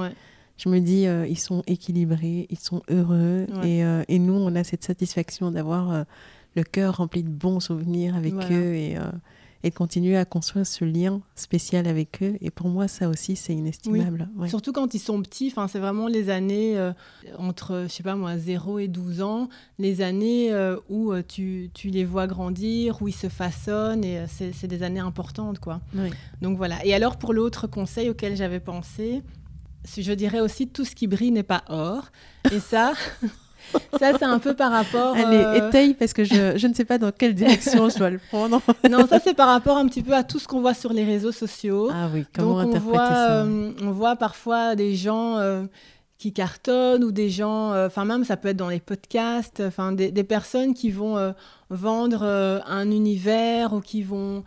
je me dis euh, ils sont équilibrés, ils sont heureux et, et, nous on a cette satisfaction d'avoir le cœur rempli de bons souvenirs avec eux et et continuer à construire ce lien spécial avec eux. Et pour moi, ça aussi, c'est inestimable. Surtout quand ils sont petits, c'est vraiment les années euh, entre, je sais pas moi, 0 et 12 ans, les années euh, où euh, tu, tu, les vois grandir, où ils se façonnent, et c'est des années importantes. quoi. Donc voilà. Et alors, pour l'autre conseil auquel j'avais pensé, je dirais aussi tout ce qui brille n'est pas or. Et ça, Ça, c'est un peu par rapport. Allez, euh, étaye, parce que je, je, ne sais pas dans quelle direction je dois le prendre. non, ça, c'est par rapport un petit peu à tout ce qu'on voit sur les réseaux sociaux. Ah oui, comment Donc, on voit, ça euh, On voit parfois des gens euh, qui cartonnent ou des gens, enfin, même ça peut être dans les podcasts, enfin, des, des, personnes qui vont vendre un univers ou qui vont.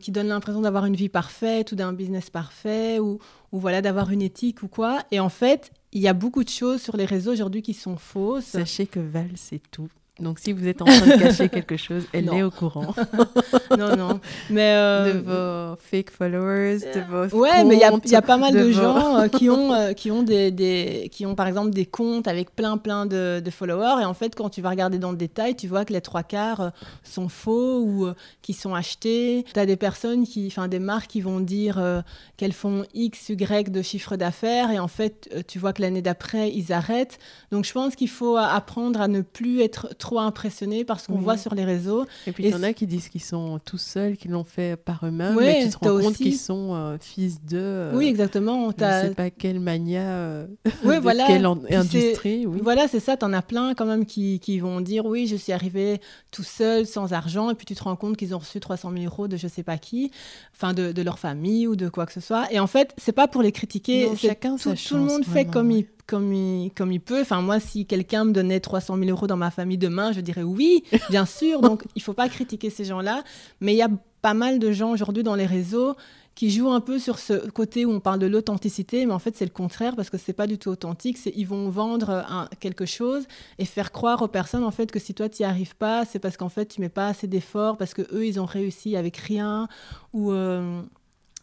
qui donnent l'impression d'avoir une vie parfaite ou d'un business parfait ou, ou voilà d'avoir une éthique ou quoi. Et en fait, il y a beaucoup de choses sur les réseaux aujourd'hui qui sont fausses. Sachez que Val, c'est tout. Donc, si vous êtes en train de cacher quelque chose, elle est au courant. non, non. Mais euh, De vos fake followers, de vos. Ouais, mais il y, y, a pas mal de gens euh, qui, ont, euh, qui, ont des, des, qui ont, par exemple, des comptes avec plein, plein de, de, followers. Et en fait, quand tu vas regarder dans le détail, tu vois que les trois quarts sont faux ou qui sont achetés. Tu as des personnes, qui, enfin, des marques qui vont dire qu'elles font X, Y de chiffre d'affaires. Et en fait, tu vois que l'année d'après, ils arrêtent. Donc, je pense qu'il faut apprendre à ne plus être trop impressionné par ce qu'on voit sur les réseaux. Et puis il y en a qui disent qu'ils sont tout seuls, qu'ils l'ont fait par eux-mêmes, mais tu te rends compte qu'ils sont euh, fils de. Euh, oui, exactement. Je ne sais pas quel mania, euh, oui, voilà. quelle industrie. Oui. Voilà, c'est ça. Tu en as plein quand même qui, qui, vont dire oui, je suis arrivé tout seul, sans argent, et puis tu te rends compte qu'ils ont reçu 300 000 euros de je sais pas qui, enfin de, de, leur famille ou de quoi que ce soit. Et en fait, c'est pas pour les critiquer. chacun tout, tout le monde fait comme il comme il, comme il peut. Enfin, moi, si quelqu'un me donnait 300 000 euros dans ma famille demain, je dirais oui, bien sûr. Donc, il faut pas critiquer ces gens-là. Mais il y a pas mal de gens aujourd'hui dans les réseaux qui jouent un peu sur ce côté où on parle de l'authenticité, mais en fait c'est le contraire parce que c'est pas du tout authentique. Ils vont vendre quelque chose et faire croire aux personnes en fait que si toi tu n'y arrives pas, c'est parce qu'en fait tu mets pas assez d'efforts parce que eux ils ont réussi avec rien ou euh,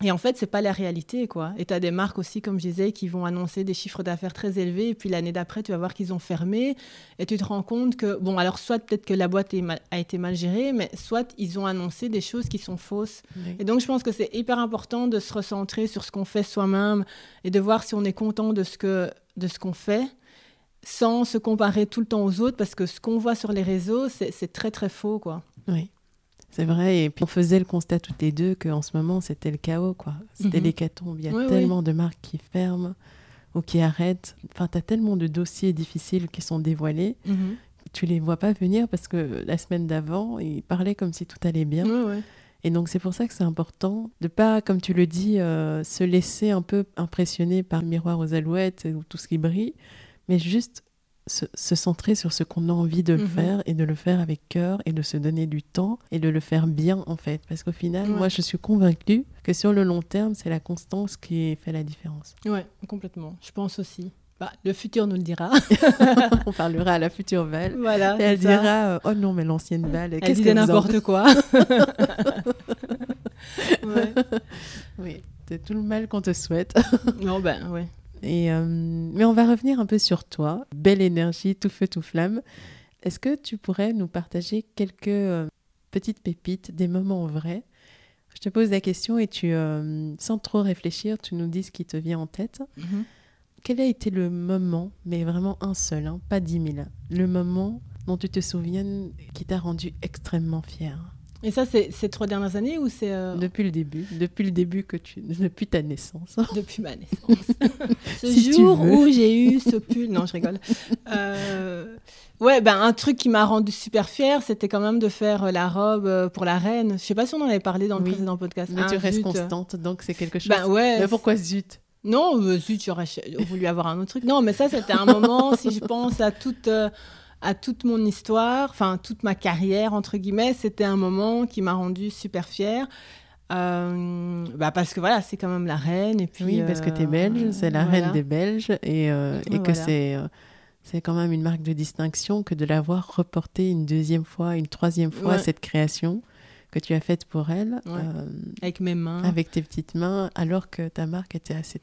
et en fait, c'est pas la réalité, quoi. Et tu as des marques aussi, comme je disais, qui vont annoncer des chiffres d'affaires très élevés, et puis l'année d'après, tu vas voir qu'ils ont fermé, et tu te rends compte que, bon, alors soit peut-être que la boîte a été mal gérée, mais soit ils ont annoncé des choses qui sont fausses. Et donc, je pense que c'est hyper important de se recentrer sur ce qu'on fait soi-même et de voir si on est content de ce que de ce qu'on fait sans se comparer tout le temps aux autres, parce que ce qu'on voit sur les réseaux, c'est très, très faux, quoi. Oui. C'est vrai, et puis on faisait le constat toutes les deux qu'en ce moment c'était le chaos, quoi. C'était mhm. l'hécatombe. Il y a tellement de marques qui ferment ou qui arrêtent. Enfin, tu as tellement de dossiers difficiles qui sont dévoilés. Mhm. Tu les vois pas venir parce que la semaine d'avant, ils parlaient comme si tout allait bien. Et donc c'est pour ça que c'est important de pas, comme tu le dis, euh, se laisser un peu impressionner par le miroir aux alouettes ou tout ce qui brille, mais juste se, centrer sur ce qu'on a envie de mhm. faire et de le faire avec cœur et de se donner du temps et de le faire bien en fait. Parce qu'au final, moi je suis convaincue que sur le long terme, c'est la constance qui fait la différence. Ouais, complètement. Je pense aussi. Bah, le futur nous le dira. On parlera à la future Val. Voilà. Et elle dira euh, Oh non, mais l'ancienne Val. Elle disait n'importe quoi. ouais. Oui, c'est tout le mal qu'on te souhaite. non, ben, ouais. Et, euh, mais on va revenir un peu sur toi. Belle énergie, tout feu, tout flamme. Est-ce que tu pourrais nous partager quelques euh, petites pépites, des moments vrais? Je te pose la question et tu, euh, sans trop réfléchir, tu nous dis ce qui te vient en tête. Mhm. Quel a été le moment, mais vraiment un seul, hein, pas dix mille, le moment dont tu te souviens qui t'a rendu extrêmement fier et ça, c'est ces trois dernières années ou c'est... Euh, depuis le début. Depuis le début que tu... Depuis ta naissance. Depuis ma naissance. ce jour où j'ai eu ce pull... Non, je rigole. Euh... Ouais, ben, un truc qui m'a rendu super fière, c'était quand même de faire euh, la robe pour la reine. Je sais pas si on en avait parlé dans le précédent podcast. Mais tu restes constante, donc c'est quelque ben, chose... Ben ouais. Mais pourquoi zut? Non, zut, j'aurais voulu avoir un autre truc. Non, mais ça, c'était un moment, si je pense à toute à toute mon histoire, enfin toute ma carrière entre guillemets, c'était un moment qui m'a rendue super fière. Euh, bah parce que voilà, c'est quand même la reine et puis oui, parce que tu es belge, c'est la reine des Belges et, euh, et que c'est euh, c'est quand même une marque de distinction que de l'avoir reportée une deuxième fois, une troisième fois cette création que tu as faite pour elle avec mes mains, avec tes petites mains, alors que ta marque était assez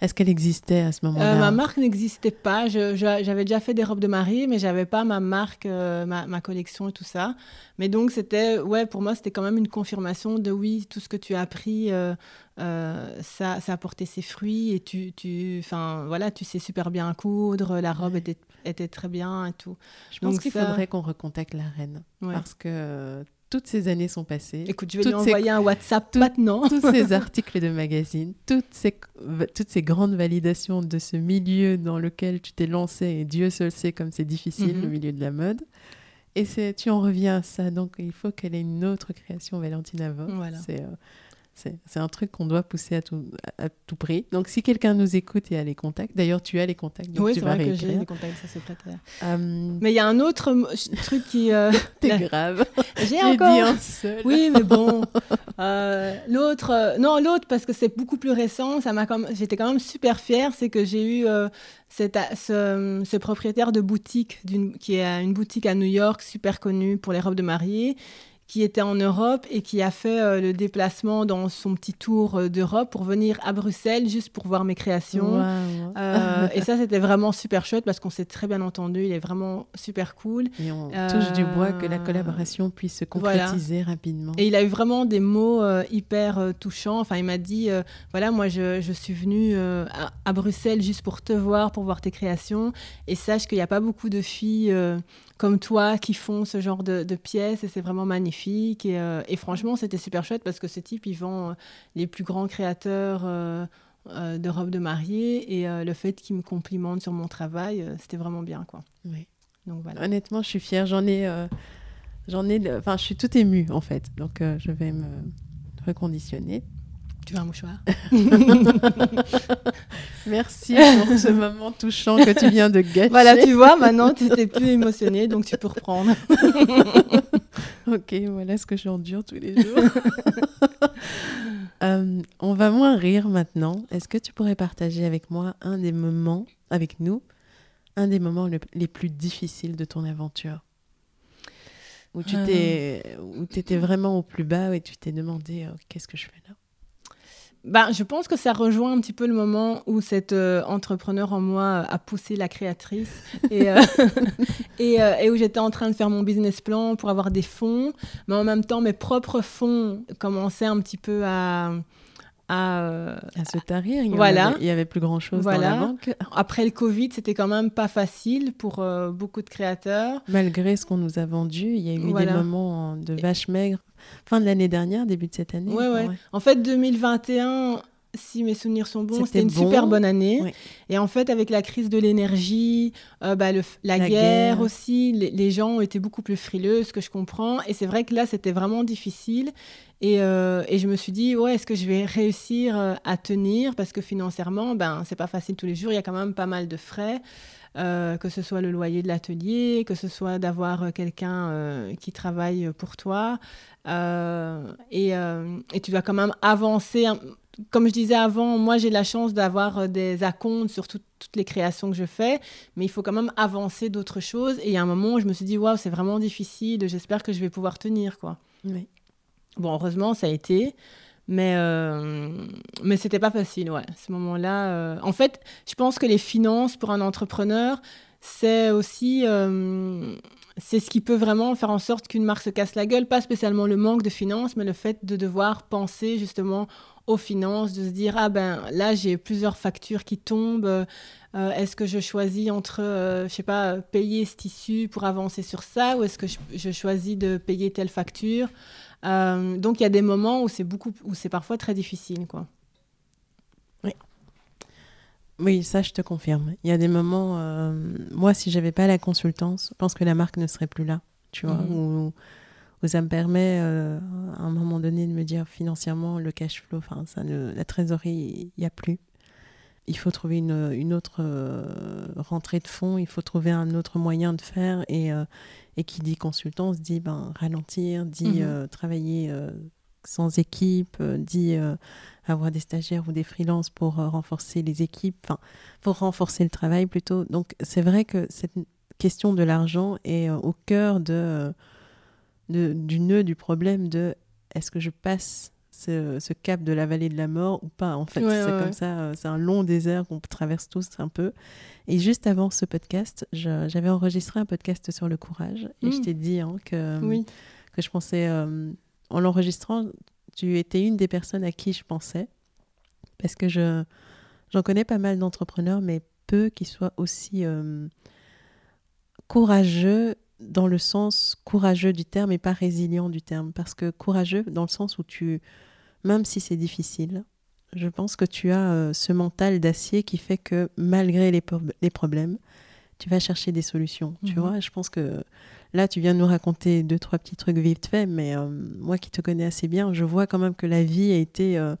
est-ce qu'elle existait à ce moment-là? Euh, Ma marque n'existait pas. J'avais déjà fait des robes de mariée, mais j'avais pas ma marque, euh, ma, collection et tout ça. Mais donc, c'était, ouais, pour moi, c'était quand même une confirmation de oui, tout ce que tu as appris, euh, ça, ça a porté ses fruits et tu, tu, voilà, tu sais super bien coudre, la robe était, était très bien et tout. Je pense qu'il faudrait qu'on recontacte la reine. Parce que toutes ces années sont passées. Écoute, je vais lui envoyer un WhatsApp maintenant. tous ces articles de magazine, toutes ces, toutes ces grandes validations de ce milieu dans lequel tu t'es lancé, et Dieu seul sait comme c'est difficile, mhm. le milieu de la mode. Et tu en reviens à ça, donc il faut qu'elle ait une autre création, Valentina Vogt. Voilà. C'est, euh, c'est un truc qu'on doit pousser à tout, à, tout prix. Donc, si quelqu'un nous écoute et a les contacts, d'ailleurs, tu as les contacts. oui, c'est vrai que j'ai les contacts, ça c'est pas euh... Mais il y a un autre truc qui. Euh... T'es grave. J'ai encore. Dit un seul. Oui, mais bon. Euh, l'autre, euh, non, l'autre parce que c'est beaucoup plus récent. Ça m'a comme, j'étais quand même super fière, c'est que j'ai eu cette, ce, ce, propriétaire de boutique, qui est une boutique à New York super connue pour les robes de mariée qui était en Europe et qui a fait euh, le déplacement dans son petit tour euh, d'Europe pour venir à Bruxelles juste pour voir mes créations. Euh, et ça, c'était vraiment super chouette parce qu'on s'est très bien entendu. Il est vraiment super cool. Et on touche du bois que la collaboration puisse se concrétiser rapidement. Et il a eu vraiment des mots hyper touchants. Enfin, il m'a dit voilà, moi, je, je suis venue à, à, Bruxelles juste pour te voir, pour voir tes créations. Et sache qu'il n'y a pas beaucoup de filles comme toi qui font ce genre de, pièces et c'est vraiment magnifique. Et, et franchement, c'était super chouette parce que ce type, il vend les plus grands créateurs de robes de mariée et le fait qu'il me complimente sur mon travail, c'était vraiment bien. Quoi. Oui. Donc, voilà. Honnêtement, je suis fière. J'en ai J'en ai, enfin, je suis tout émue en fait, donc euh, je vais me reconditionner. Tu veux un mouchoir? Merci pour ce moment touchant que tu viens de gâcher. Voilà, tu vois, maintenant tu n'es plus émotionnée, donc tu peux reprendre. ok, voilà ce que j'endure tous les jours. Euh, on va moins rire maintenant. Est-ce que tu pourrais partager avec moi un des moments, avec nous, un des moments les plus difficiles de ton aventure? Où tu t'es, où étais vraiment au plus bas et tu t'es demandé euh, qu'est-ce que je fais là? Ben, je pense que ça rejoint un petit peu le moment où cet euh, entrepreneur en moi a poussé la créatrice et, euh, et, et, où j'étais en train de faire mon business plan pour avoir des fonds, mais en même temps mes propres fonds commençaient un petit peu à, à, se tarir. Il voilà. il y avait plus grand chose dans la banque. Après le Covid, c'était quand même pas facile pour euh, beaucoup de créateurs. Malgré ce qu'on nous a vendu, il y a eu des moments de vache maigre. Fin de l'année dernière, début de cette année. Ouais, ouais. En fait, 2021, si mes souvenirs sont bons, c'était une super bonne année. Et en fait, avec la crise de l'énergie, euh, bah, la, guerre, aussi, les, gens ont été beaucoup plus frileux, ce que je comprends. Et c'est vrai que là, c'était vraiment difficile. Et, euh, et, je me suis dit, ouais, est-ce que je vais réussir euh, à tenir? Parce que financièrement, ben, c'est pas facile tous les jours. Il y a quand même pas mal de frais. que ce soit le loyer de l'atelier, que ce soit d'avoir quelqu'un qui travaille pour toi. Et, et, tu dois quand même avancer comme je disais avant, moi j'ai la chance d'avoir euh, des acomptes sur toutes les créations que je fais, mais il faut quand même avancer d'autres choses. Et il y a un moment où je me suis dit, waouh, c'est vraiment difficile, j'espère que je vais pouvoir tenir. quoi. Oui. Bon, heureusement, ça a été. Mais, euh, mais c'était pas facile, ouais, ce moment-là. Euh. En fait, je pense que les finances pour un entrepreneur, c'est aussi. Euh, c'est ce qui peut vraiment faire en sorte qu'une marque se casse la gueule, pas spécialement le manque de finances, mais le fait de devoir penser justement aux finances, de se dire ah ben là j'ai plusieurs factures qui tombent. Euh, est-ce que je choisis entre, euh, je sais pas, payer ce tissu pour avancer sur ça, ou est-ce que je, choisis de payer telle facture? Euh, Donc il y a des moments où c'est beaucoup, où c'est parfois très difficile, quoi. Oui. Oui, ça je te confirme. Il y a des moments, moi si j'avais pas la consultance, je pense que la marque ne serait plus là, tu vois, mmh où ça me permet euh, à un moment donné de me dire financièrement le cash flow, enfin ça la trésorerie, il n'y a plus. Il faut trouver une, une autre euh, rentrée de fonds, il faut trouver un autre moyen de faire. Et, euh, et qui dit consultant se dit ben, ralentir, dit mhm. travailler sans équipe, dit avoir des stagiaires ou des freelances pour renforcer les équipes, enfin, pour renforcer le travail plutôt. Donc c'est vrai que cette question de l'argent est au cœur de du nœud du problème de est-ce que je passe ce, cap de la vallée de la mort ou pas en fait. C'est comme ça euh, c'est un long désert qu'on traverse tous un peu. Et juste avant ce podcast j'avais enregistré un podcast sur le courage et je hmm. t'ai dit hein, que que je pensais euh, en l'enregistrant tu étais une des personnes à qui je pensais parce que je j'en connais pas mal d'entrepreneurs mais peu qui soient aussi euh, courageux dans le sens courageux du terme et pas résilient du terme. Parce que courageux dans le sens où tu, même si c'est difficile, je pense que tu as euh, ce mental d'acier qui fait que malgré les, les, problèmes, tu vas chercher des solutions. Tu mhm. vois, je pense que là, tu viens de nous raconter deux, trois petits trucs vite faits, mais euh, moi qui te connais assez bien, je vois quand même que la vie a été euh,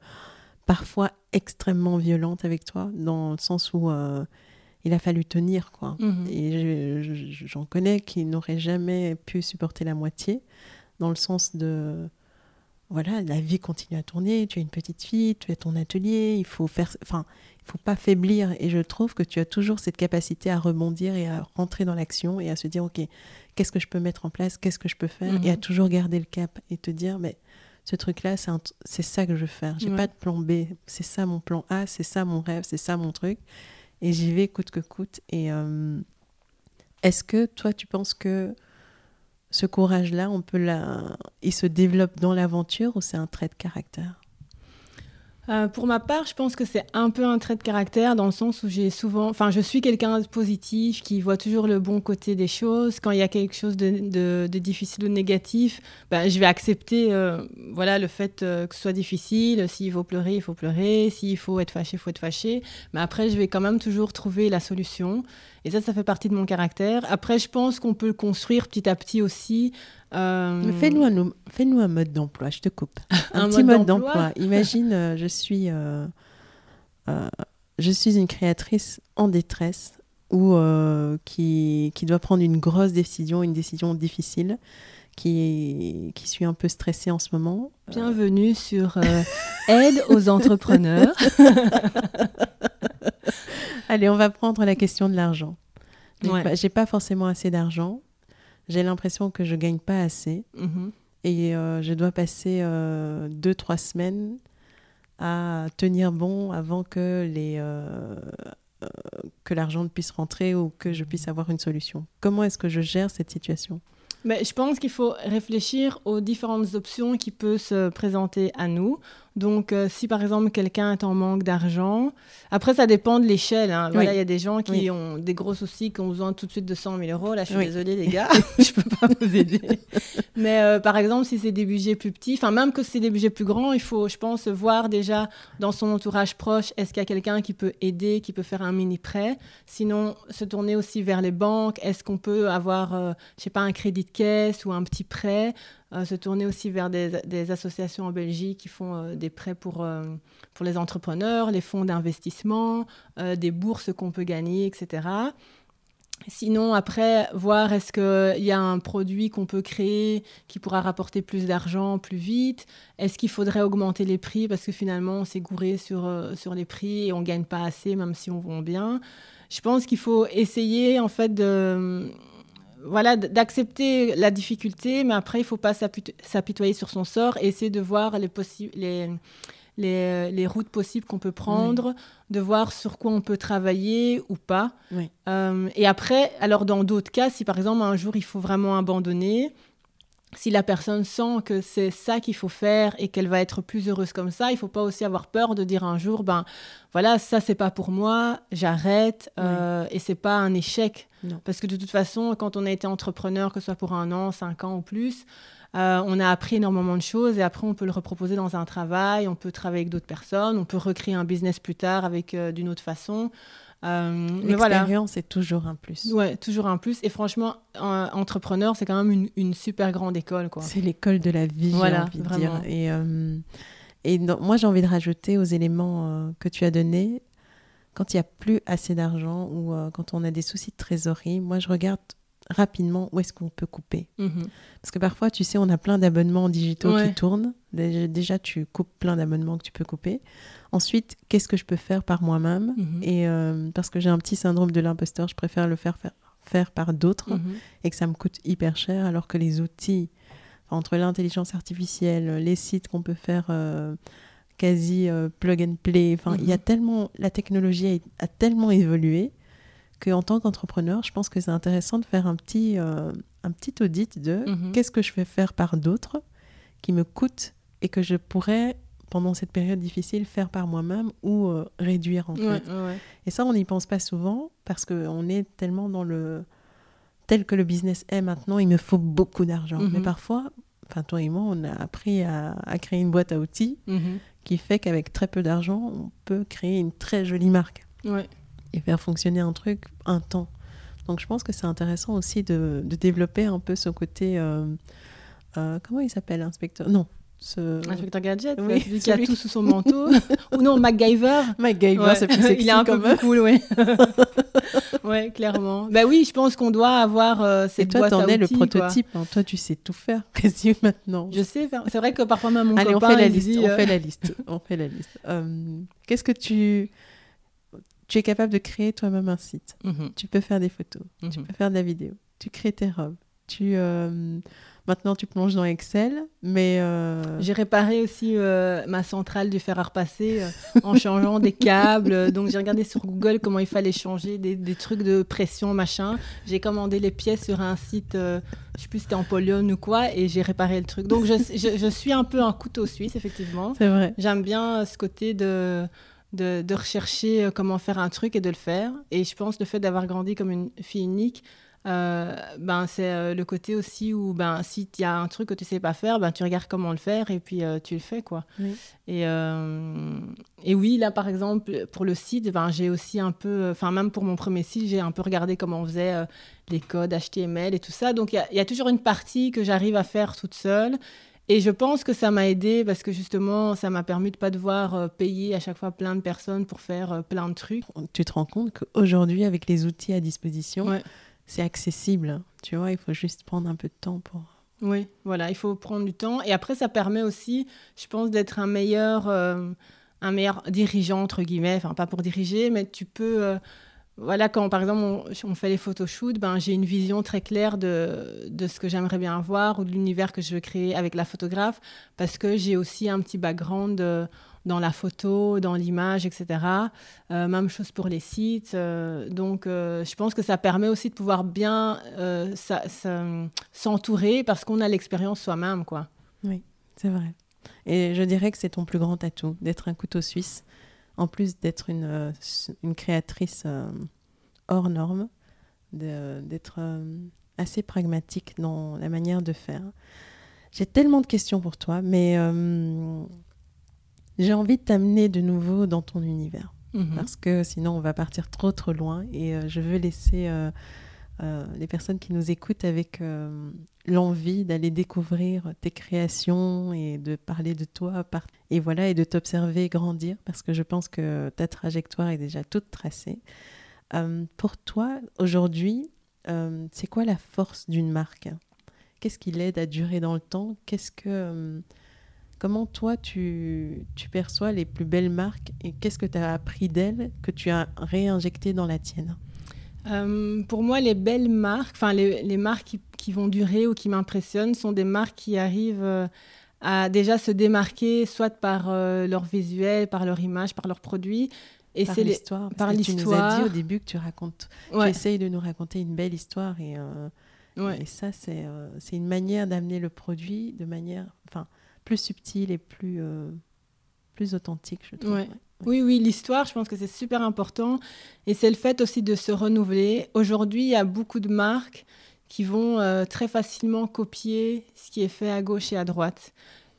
parfois extrêmement violente avec toi, dans le sens où il a fallu tenir, quoi. Mhm. Et j'en connais qui n'auraient jamais pu supporter la moitié, dans le sens de, voilà, la vie continue à tourner, tu as une petite fille, tu as ton atelier, il faut faire, enfin, il faut pas faiblir. Et je trouve que tu as toujours cette capacité à rebondir et à rentrer dans l'action et à se dire, ok, qu'est-ce que je peux mettre en place, qu'est-ce que je peux faire, et à mhm. toujours garder le cap et te dire, mais ce truc-là, c'est ça que je veux faire. J'ai pas de plan B. C'est ça mon plan A, c'est ça mon rêve, c'est ça mon truc et j'y vais coûte que coûte. Et euh, est-ce que toi, tu penses que ce courage-là, on peut la... il se développe dans l'aventure ou c'est un trait de caractère? Euh, pour ma part, je pense que c'est un peu un trait de caractère dans le sens où j'ai souvent, enfin, je suis quelqu'un de positif qui voit toujours le bon côté des choses. Quand il y a quelque chose de, difficile ou de négatif, ben, je vais accepter, euh, voilà, le fait euh, que ce soit difficile. S'il faut pleurer, il faut pleurer. S'il faut être fâché, il faut être fâché. Mais après, je vais quand même toujours trouver la solution. Et ça, ça fait partie de mon caractère. Après, je pense qu'on peut le construire petit à petit aussi. Euh... Fais-nous un, fais un, mode d'emploi, je te coupe. Un, petit mode d'emploi. Imagine, euh, je, suis, euh, je suis une créatrice en détresse ou qui, qui doit prendre une grosse décision, une décision difficile. Qui, qui suis un peu stressée en ce moment. Bienvenue sur Aide aux entrepreneurs. Allez, on va prendre la question de l'argent. Ouais. J'ai pas forcément assez d'argent. J'ai l'impression que je gagne pas assez. Mm-hmm. Et euh, je dois passer euh, deux, trois semaines à tenir bon avant que les euh, que l'argent ne puisse rentrer ou que je puisse avoir une solution. Comment est-ce que je gère cette situation? Mais je pense qu'il faut réfléchir aux différentes options qui peuvent se présenter à nous. Donc, euh, si par exemple quelqu'un est en manque d'argent, après ça dépend de l'échelle. Hein. Voilà, il y a des gens qui ont des gros soucis, qui ont besoin tout de suite de 100 000 euros. Là, je suis désolée les gars, je peux pas vous aider. Mais euh, par exemple, si c'est des budgets plus petits, enfin même que c'est des budgets plus grands, il faut, je pense, voir déjà dans son entourage proche, est-ce qu'il y a quelqu'un qui peut aider, qui peut faire un mini prêt? Sinon, se tourner aussi vers les banques. Est-ce qu'on peut avoir, euh, je sais pas, un crédit de caisse ou un petit prêt? Se tourner aussi vers des, associations en Belgique qui font euh, des prêts pour, euh, pour les entrepreneurs, les fonds d'investissement, des bourses qu'on peut gagner, etc. Sinon, après, voir est-ce qu'il y a un produit qu'on peut créer qui pourra rapporter plus d'argent plus vite Est-ce qu'il faudrait augmenter les prix parce que finalement, on s'est gouré sur, sur les prix et on ne gagne pas assez même si on vend bien Je pense qu'il faut essayer en fait de voilà, d'accepter la difficulté, mais après, il ne faut pas s'apitoyer sur son sort et essayer de voir les, les, les, les routes possibles qu'on peut prendre, de voir sur quoi on peut travailler ou pas. Euh, et après, alors dans d'autres cas, si par exemple un jour il faut vraiment abandonner, si la personne sent que c'est ça qu'il faut faire et qu'elle va être plus heureuse comme ça, il faut pas aussi avoir peur de dire un jour, ben voilà, ça c'est pas pour moi, j'arrête euh, et c'est pas un échec. Parce que de toute façon, quand on a été entrepreneur, que ce soit pour un an, cinq ans ou plus, euh, on a appris énormément de choses et après on peut le reproposer dans un travail, on peut travailler avec d'autres personnes, on peut recréer un business plus tard avec euh, d'une autre façon. Euh, L'expérience est toujours un plus. Ouais, toujours un plus. Et franchement, entrepreneur, c'est quand même une, super grande école. C'est l'école de la vie, voilà, j'ai envie de dire. Et, euh, et moi, j'ai envie de rajouter aux éléments euh, que tu as donnés, quand il n'y a plus assez d'argent ou quand on a des soucis de trésorerie, moi, je regarde rapidement où est-ce qu'on peut couper. Mhm. Parce que parfois, tu sais, on a plein d'abonnements digitaux qui tournent. Déjà, tu coupes plein d'abonnements que tu peux couper. Ensuite, qu'est-ce que je peux faire par moi-même mhm. Et euh, parce que j'ai un petit syndrome de l'imposteur, je préfère le faire faire, par d'autres mhm. et que ça me coûte hyper cher, alors que les outils, entre l'intelligence artificielle, les sites qu'on peut faire euh, quasi euh, plug and play, enfin, il y a tellement, la technologie a, a tellement évolué qu'en tant qu'entrepreneur, je pense que c'est intéressant de faire un petit, euh, un petit audit de mhm. qu'est-ce que je fais faire par d'autres qui me coûte et que je pourrais, pendant cette période difficile, faire par moi-même ou euh, réduire en fait. Et ça, on n'y pense pas souvent parce qu'on est tellement dans le... Tel que le business est maintenant, il me faut beaucoup d'argent. Mais mhm. parfois, enfin toi et moi, on a appris à, créer une boîte à outils mhm. qui fait qu'avec très peu d'argent, on peut créer une très jolie marque. Ouais et faire fonctionner un truc un temps. Donc je pense que c'est intéressant aussi de, de, développer un peu ce côté... Euh, euh, comment il s'appelle, inspecteur? Non. Ce... Inspecteur Gadget, oui, celui qui a tout sous son manteau. Ou non, MacGyver. MacGyver, c'est plus sexy Il est un peu plus cool, oui. oui, clairement. Bah oui, je pense qu'on doit avoir euh, cette Et toi, t'en es le prototype. Hein. Toi, tu sais tout faire quasi maintenant. Je sais faire. C'est vrai que parfois même mon Allez, copain, on fait la liste. On fait la liste. on fait la liste. Qu'est-ce que tu tu es capable de créer toi-même un site. Mhm. Tu peux faire des photos, tu mhm. peux faire de la vidéo, tu crées tes robes, tu, euh, Maintenant, tu plonges dans Excel, mais... Euh, j'ai réparé aussi euh, ma centrale du fer à repasser en changeant des câbles. Donc, j'ai regardé sur Google comment il fallait changer des, des trucs de pression, machin. J'ai commandé les pièces sur un site, je sais plus si c'était en Pologne ou quoi, et j'ai réparé le truc. Donc, je, je, je, suis un peu un couteau suisse, effectivement. C'est vrai. J'aime bien ce côté de... De, de, rechercher comment faire un truc et de le faire. Et je pense le fait d'avoir grandi comme une fille unique, euh, ben, c'est euh, le côté aussi où ben, si il y a un truc que tu sais pas faire, ben, tu regardes comment le faire et puis euh, tu le fais. Quoi. Et, et oui, là par exemple, pour le site, ben, j'ai aussi un peu, enfin même pour mon premier site, j'ai un peu regardé comment on faisait les codes HTML et tout ça. Donc il y, y, a toujours une partie que j'arrive à faire toute seule. Et je pense que ça m'a aidé parce que justement, ça m'a permis de pas devoir payer à chaque fois plein de personnes pour faire plein de trucs. Tu te rends compte qu'aujourd'hui, avec les outils à disposition, c'est accessible. Tu vois, il faut juste prendre un peu de temps pour. Oui, voilà, il faut prendre du temps. Et après, ça permet aussi, je pense, d'être un meilleur, euh, un meilleur dirigeant, entre guillemets. Enfin, pas pour diriger, mais tu peux. Euh, voilà, quand par exemple on, fait les photoshoots, ben, j'ai une vision très claire de, de ce que j'aimerais bien voir ou de l'univers que je veux créer avec la photographe, parce que j'ai aussi un petit background. De, dans la photo, dans l'image, etc. Euh, même chose pour les sites. Euh, donc, euh, je pense que ça permet aussi de pouvoir bien s'entourer parce qu'on a l'expérience soi-même, quoi. Oui, c'est vrai. Et je dirais que c'est ton plus grand atout, d'être un couteau suisse, en plus d'être une, une créatrice hors norme, d'être assez pragmatique dans la manière de faire. J'ai tellement de questions pour toi, mais j'ai envie de t'amener de nouveau dans ton univers. Mhm. Parce que sinon, on va partir trop, trop loin. Et euh, je veux laisser euh, euh, les personnes qui nous écoutent avec l'envie d'aller découvrir tes créations et de parler de toi. Et voilà, et de t'observer grandir. Parce que je pense que ta trajectoire est déjà toute tracée. pour toi, aujourd'hui, c'est quoi la force d'une marque? Qu'est-ce qui l'aide à durer dans le temps? Qu'est-ce que Comment toi, tu, perçois les plus belles marques et qu'est-ce que tu as appris d'elles que tu as réinjecté dans la tienne? Euh, Pour moi, les belles marques, enfin les, marques qui, vont durer ou qui m'impressionnent, sont des marques qui arrivent euh, à déjà se démarquer, soit par euh, leur visuel, par leur image, par leurs produits. Et c'est l'histoire. Par l'histoire. Tu nous as dit au début que tu racontes, tu essayes de nous raconter une belle histoire et, et ça, c'est une manière d'amener le produit de manière, enfin, plus subtil et plus, plus authentique, je trouve. Oui, oui, l'histoire, je pense que c'est super important. Et c'est le fait aussi de se renouveler. Aujourd'hui, il y a beaucoup de marques qui vont euh, très facilement copier ce qui est fait à gauche et à droite.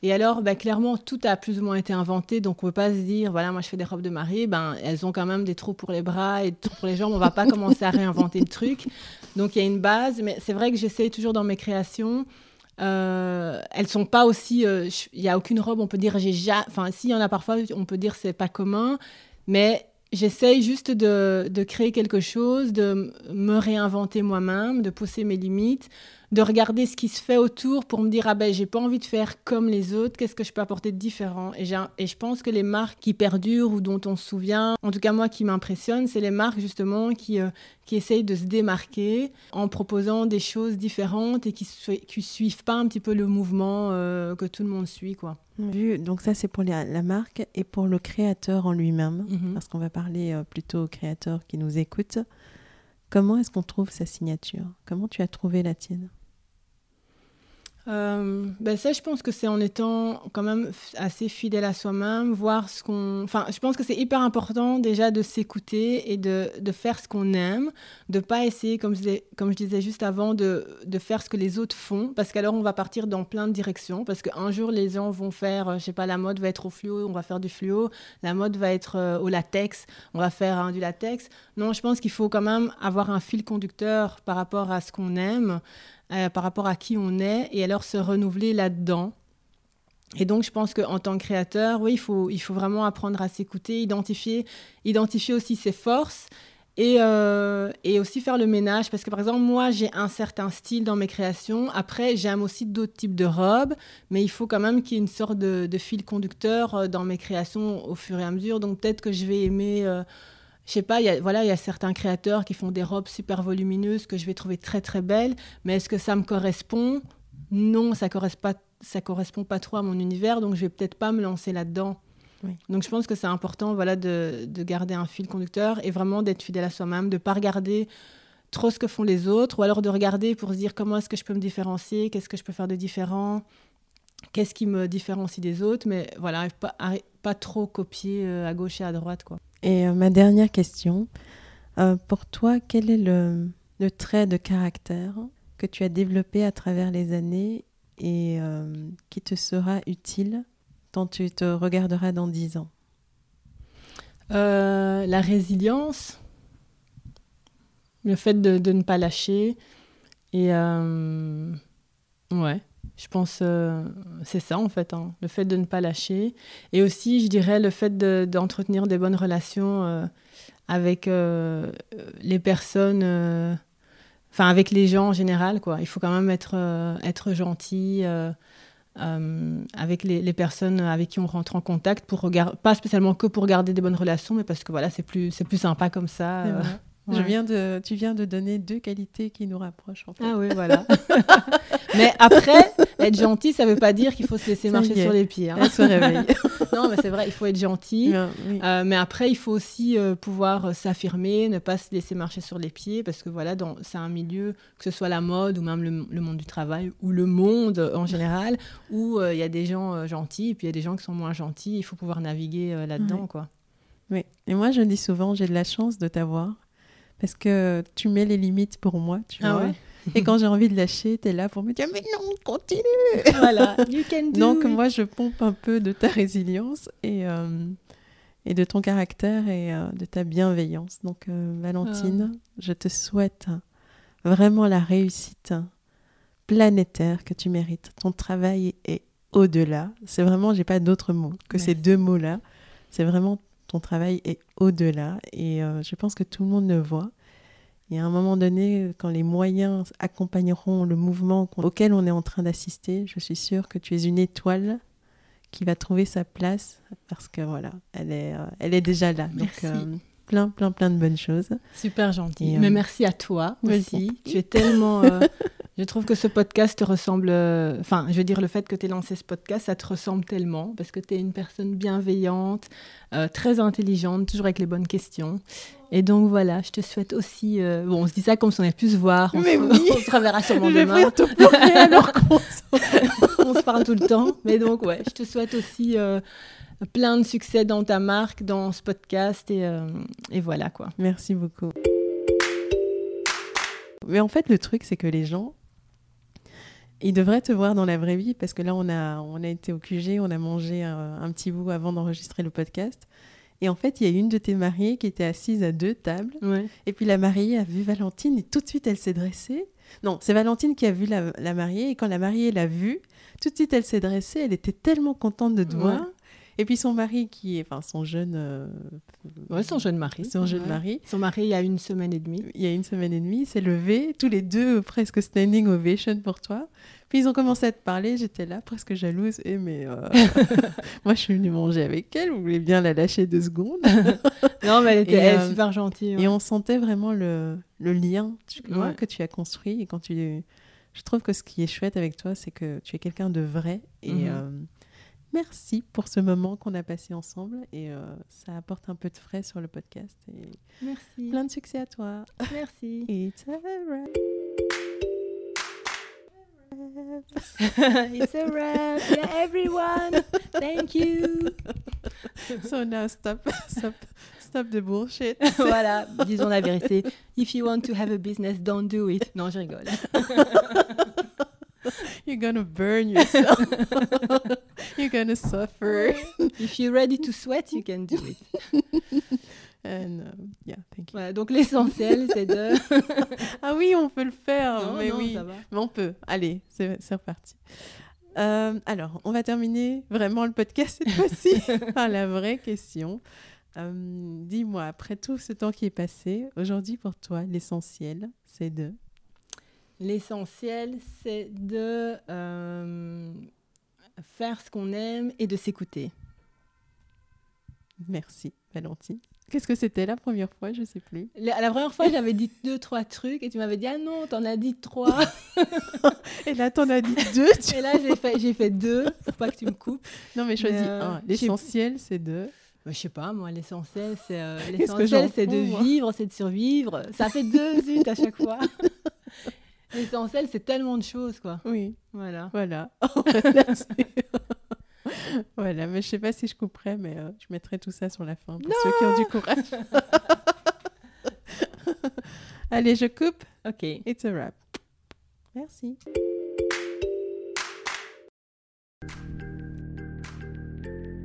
Et alors, ben, clairement, tout a plus ou moins été inventé. Donc, on ne peut pas se dire, voilà, moi, je fais des robes de mariée. Ben, elles ont quand même des trous pour les bras et des trous pour les jambes. On ne va pas commencer à réinventer le truc. Donc, il y a une base. Mais c'est vrai que j'essaie toujours dans mes créations euh, elles sont pas aussi. Euh, il n'y a aucune robe, on peut dire, j'ai Enfin, s'il y en a parfois, on peut dire c'est pas commun, mais j'essaye juste de, de, créer quelque chose, de me réinventer moi-même, de pousser mes limites, de regarder ce qui se fait autour pour me dire ah ben j'ai pas envie de faire comme les autres, qu'est-ce que je peux apporter de différent? Et, et je pense que les marques qui perdurent ou dont on se souvient, en tout cas moi qui m'impressionne, c'est les marques justement qui, euh, qui essayent de se démarquer en proposant des choses différentes et qui ne suivent pas un petit peu le mouvement euh, que tout le monde suit quoi. Donc ça c'est pour la, marque et pour le créateur en lui-même, mhm. parce qu'on va parler euh, plutôt au créateur qui nous écoute. Comment est-ce qu'on trouve sa signature? Comment tu as trouvé la tienne? Euh, ben ça, je pense que c'est en étant quand même assez fidèle à soi-même, voir ce qu'on... Enfin, je pense que c'est hyper important déjà de s'écouter et de, de, faire ce qu'on aime, de pas essayer, comme je, comme je disais juste avant, de, de faire ce que les autres font, parce qu'alors on va partir dans plein de directions, parce qu'un jour les gens vont faire, euh, je sais pas, la mode va être au fluo, on va faire du fluo, la mode va être euh, au latex, on va faire hein, du latex. Non, je pense qu'il faut quand même avoir un fil conducteur par rapport à ce qu'on aime. Euh, par rapport à qui on est et alors se renouveler là-dedans. Et donc, je pense qu'en tant que créateur, oui, il faut, il faut vraiment apprendre à s'écouter, identifier, identifier aussi ses forces et, euh, et, aussi faire le ménage. Parce que, par exemple, moi, j'ai un certain style dans mes créations. Après, j'aime aussi d'autres types de robes, mais il faut quand même qu'il y ait une sorte de, fil conducteur euh, dans mes créations au fur et à mesure. Donc, peut-être que je vais aimer je sais pas, il y a, voilà, il y a certains créateurs qui font des robes super volumineuses que je vais trouver très très belles, mais est-ce que ça me correspond? Non, ça correspond pas, ça correspond pas trop à mon univers, donc je vais peut-être pas me lancer là-dedans. Donc je pense que c'est important voilà, de, de, garder un fil conducteur et vraiment d'être fidèle à soi-même, de ne pas regarder trop ce que font les autres, ou alors de regarder pour se dire comment est-ce que je peux me différencier, qu'est-ce que je peux faire de différent, qu'est-ce qui me différencie des autres, mais voilà, pas, trop copier euh, à gauche et à droite. Quoi. Et euh, ma dernière question, euh, pour toi, quel est le, le, trait de caractère que tu as développé à travers les années et qui te sera utile quand tu te regarderas dans dix ans? La résilience, le fait de, de, ne pas lâcher et ouais je pense euh, c'est ça en fait, hein, le fait de ne pas lâcher. Et aussi, je dirais, le fait d'entretenir des bonnes relations euh, avec euh, les personnes, enfin avec les gens en général. Quoi. Il faut quand même être, être gentil. avec les, les, personnes avec qui on rentre en contact, pour pas spécialement que pour garder des bonnes relations, mais parce que voilà, c'est plus, plus sympa comme ça. Je viens de, tu viens de donner deux qualités qui nous rapprochent. En fait. Ah oui, voilà. mais après, être gentil, ça ne veut pas dire qu'il faut se laisser marcher sur les pieds. Hein. se réveille. non, mais c'est vrai, il faut être gentil. Euh, mais après, il faut aussi euh, pouvoir euh, s'affirmer, ne pas se laisser marcher sur les pieds, parce que voilà, c'est un milieu, que ce soit la mode ou même le, monde du travail, ou le monde en général, où il y a des gens gentils et puis il y a des gens qui sont moins gentils. Il faut pouvoir naviguer là-dedans, quoi. Oui, et moi je dis souvent, j'ai de la chance de t'avoir parce que tu mets les limites pour moi, tu ah vois. Et quand j'ai envie de lâcher, tu es là pour me dire mais non, continue. Voilà, you can do Donc moi je pompe un peu de ta résilience et euh, et de ton caractère et euh, de ta bienveillance. Donc euh, Valentine, ah. je te souhaite vraiment la réussite planétaire que tu mérites. Ton travail est au-delà. C'est vraiment, j'ai pas d'autres mots que ces deux mots-là. C'est vraiment ton travail est au-delà et euh, je pense que tout le monde le voit. Et à un moment donné, quand les moyens accompagneront le mouvement auquel on est en train d'assister, je suis sûre que tu es une étoile qui va trouver sa place parce que voilà, elle est, euh, elle est déjà là. Merci. Donc, euh, plein, plein, plein de bonnes choses. Super gentil. Mais merci à toi aussi. Tu es tellement Je trouve que ce podcast te ressemble. Euh, enfin, je veux dire, le fait que tu aies lancé ce podcast, ça te ressemble tellement parce que tu es une personne bienveillante, euh, très intelligente, toujours avec les bonnes questions. Et donc voilà, je te souhaite aussi. Euh, bon, on se dit ça comme si on allait plus se voir. On, Mais se... oui. on se reverra sûrement je demain. Alors qu'on on se parle tout le temps. Mais donc, ouais, je te souhaite aussi plein de succès dans ta marque, dans ce podcast. Et, et voilà quoi. Merci beaucoup. Mais en fait, le truc, c'est que les gens, il devrait te voir dans la vraie vie parce que là, on a, on a été au QG, on a mangé un, petit bout avant d'enregistrer le podcast. Et en fait, il y a une de tes mariées qui était assise à deux tables. Et puis la mariée a vu Valentine et tout de suite, elle s'est dressée. Non, c'est Valentine qui a vu la, mariée. Et quand la mariée l'a vue, tout de suite, elle s'est dressée. Elle était tellement contente de te voir. Et puis son mari, qui est, enfin son jeune. Euh, son jeune mari. Son jeune mari. Son mari, il y a une semaine et demie. Il y a une semaine et demie, s'est levé, tous les deux presque standing ovation pour toi. Puis ils ont commencé à te parler, j'étais là presque jalouse. Et mais euh, moi, je suis venue manger avec elle, vous voulez bien la lâcher deux secondes? non, mais elle était euh, super gentille. Et on sentait vraiment le, le lien que tu as construit. Et quand tu. Je trouve que ce qui est chouette avec toi, c'est que tu es quelqu'un de vrai. Et. Mhm. Merci pour ce moment qu'on a passé ensemble et euh, ça apporte un peu de frais sur le podcast. Et Merci. Plein de succès à toi. Merci. It's a wrap. It's a wrap. Yeah, everyone. Thank you. So now stop, stop, stop the bullshit. voilà, disons la vérité. If you want to have a business, don't do it. Non, je rigole. You're gonna burn yourself. You're gonna suffer. If you're ready to sweat, you can do it. And, uh, yeah, thank you. Voilà, donc l'essentiel, c'est de. ah oui, on peut le faire. Non, mais non, oui, ça va. mais on peut. Allez, c'est reparti. Euh, alors, on va terminer vraiment le podcast cette fois-ci par la vraie question. Euh, Dis-moi, après tout ce temps qui est passé, aujourd'hui pour toi, l'essentiel, c'est de L'essentiel, c'est de euh, faire ce qu'on aime et de s'écouter. Merci, Valentine. Qu'est-ce que c'était la première fois? Je sais plus. La, la première fois, j'avais dit deux, trois trucs et tu m'avais dit ah non, t'en as dit trois. et là, t'en as dit deux. Tu... Et là, j'ai fait, j'ai fait deux pour pas que tu me coupes. Non, mais choisis euh, un. L'essentiel, c'est de. Bah, je sais pas, moi, l'essentiel, c'est euh, l'essentiel, c'est de vivre, c'est de survivre. Ça fait deux zut à chaque fois. l'essentiel, c'est tellement de choses, quoi. Oui. Voilà. Voilà. voilà, mais je sais pas si je couperai, mais euh, je mettrai tout ça sur la fin pour ceux qui ont du courage. Allez, je coupe. Ok. It's a wrap. Merci.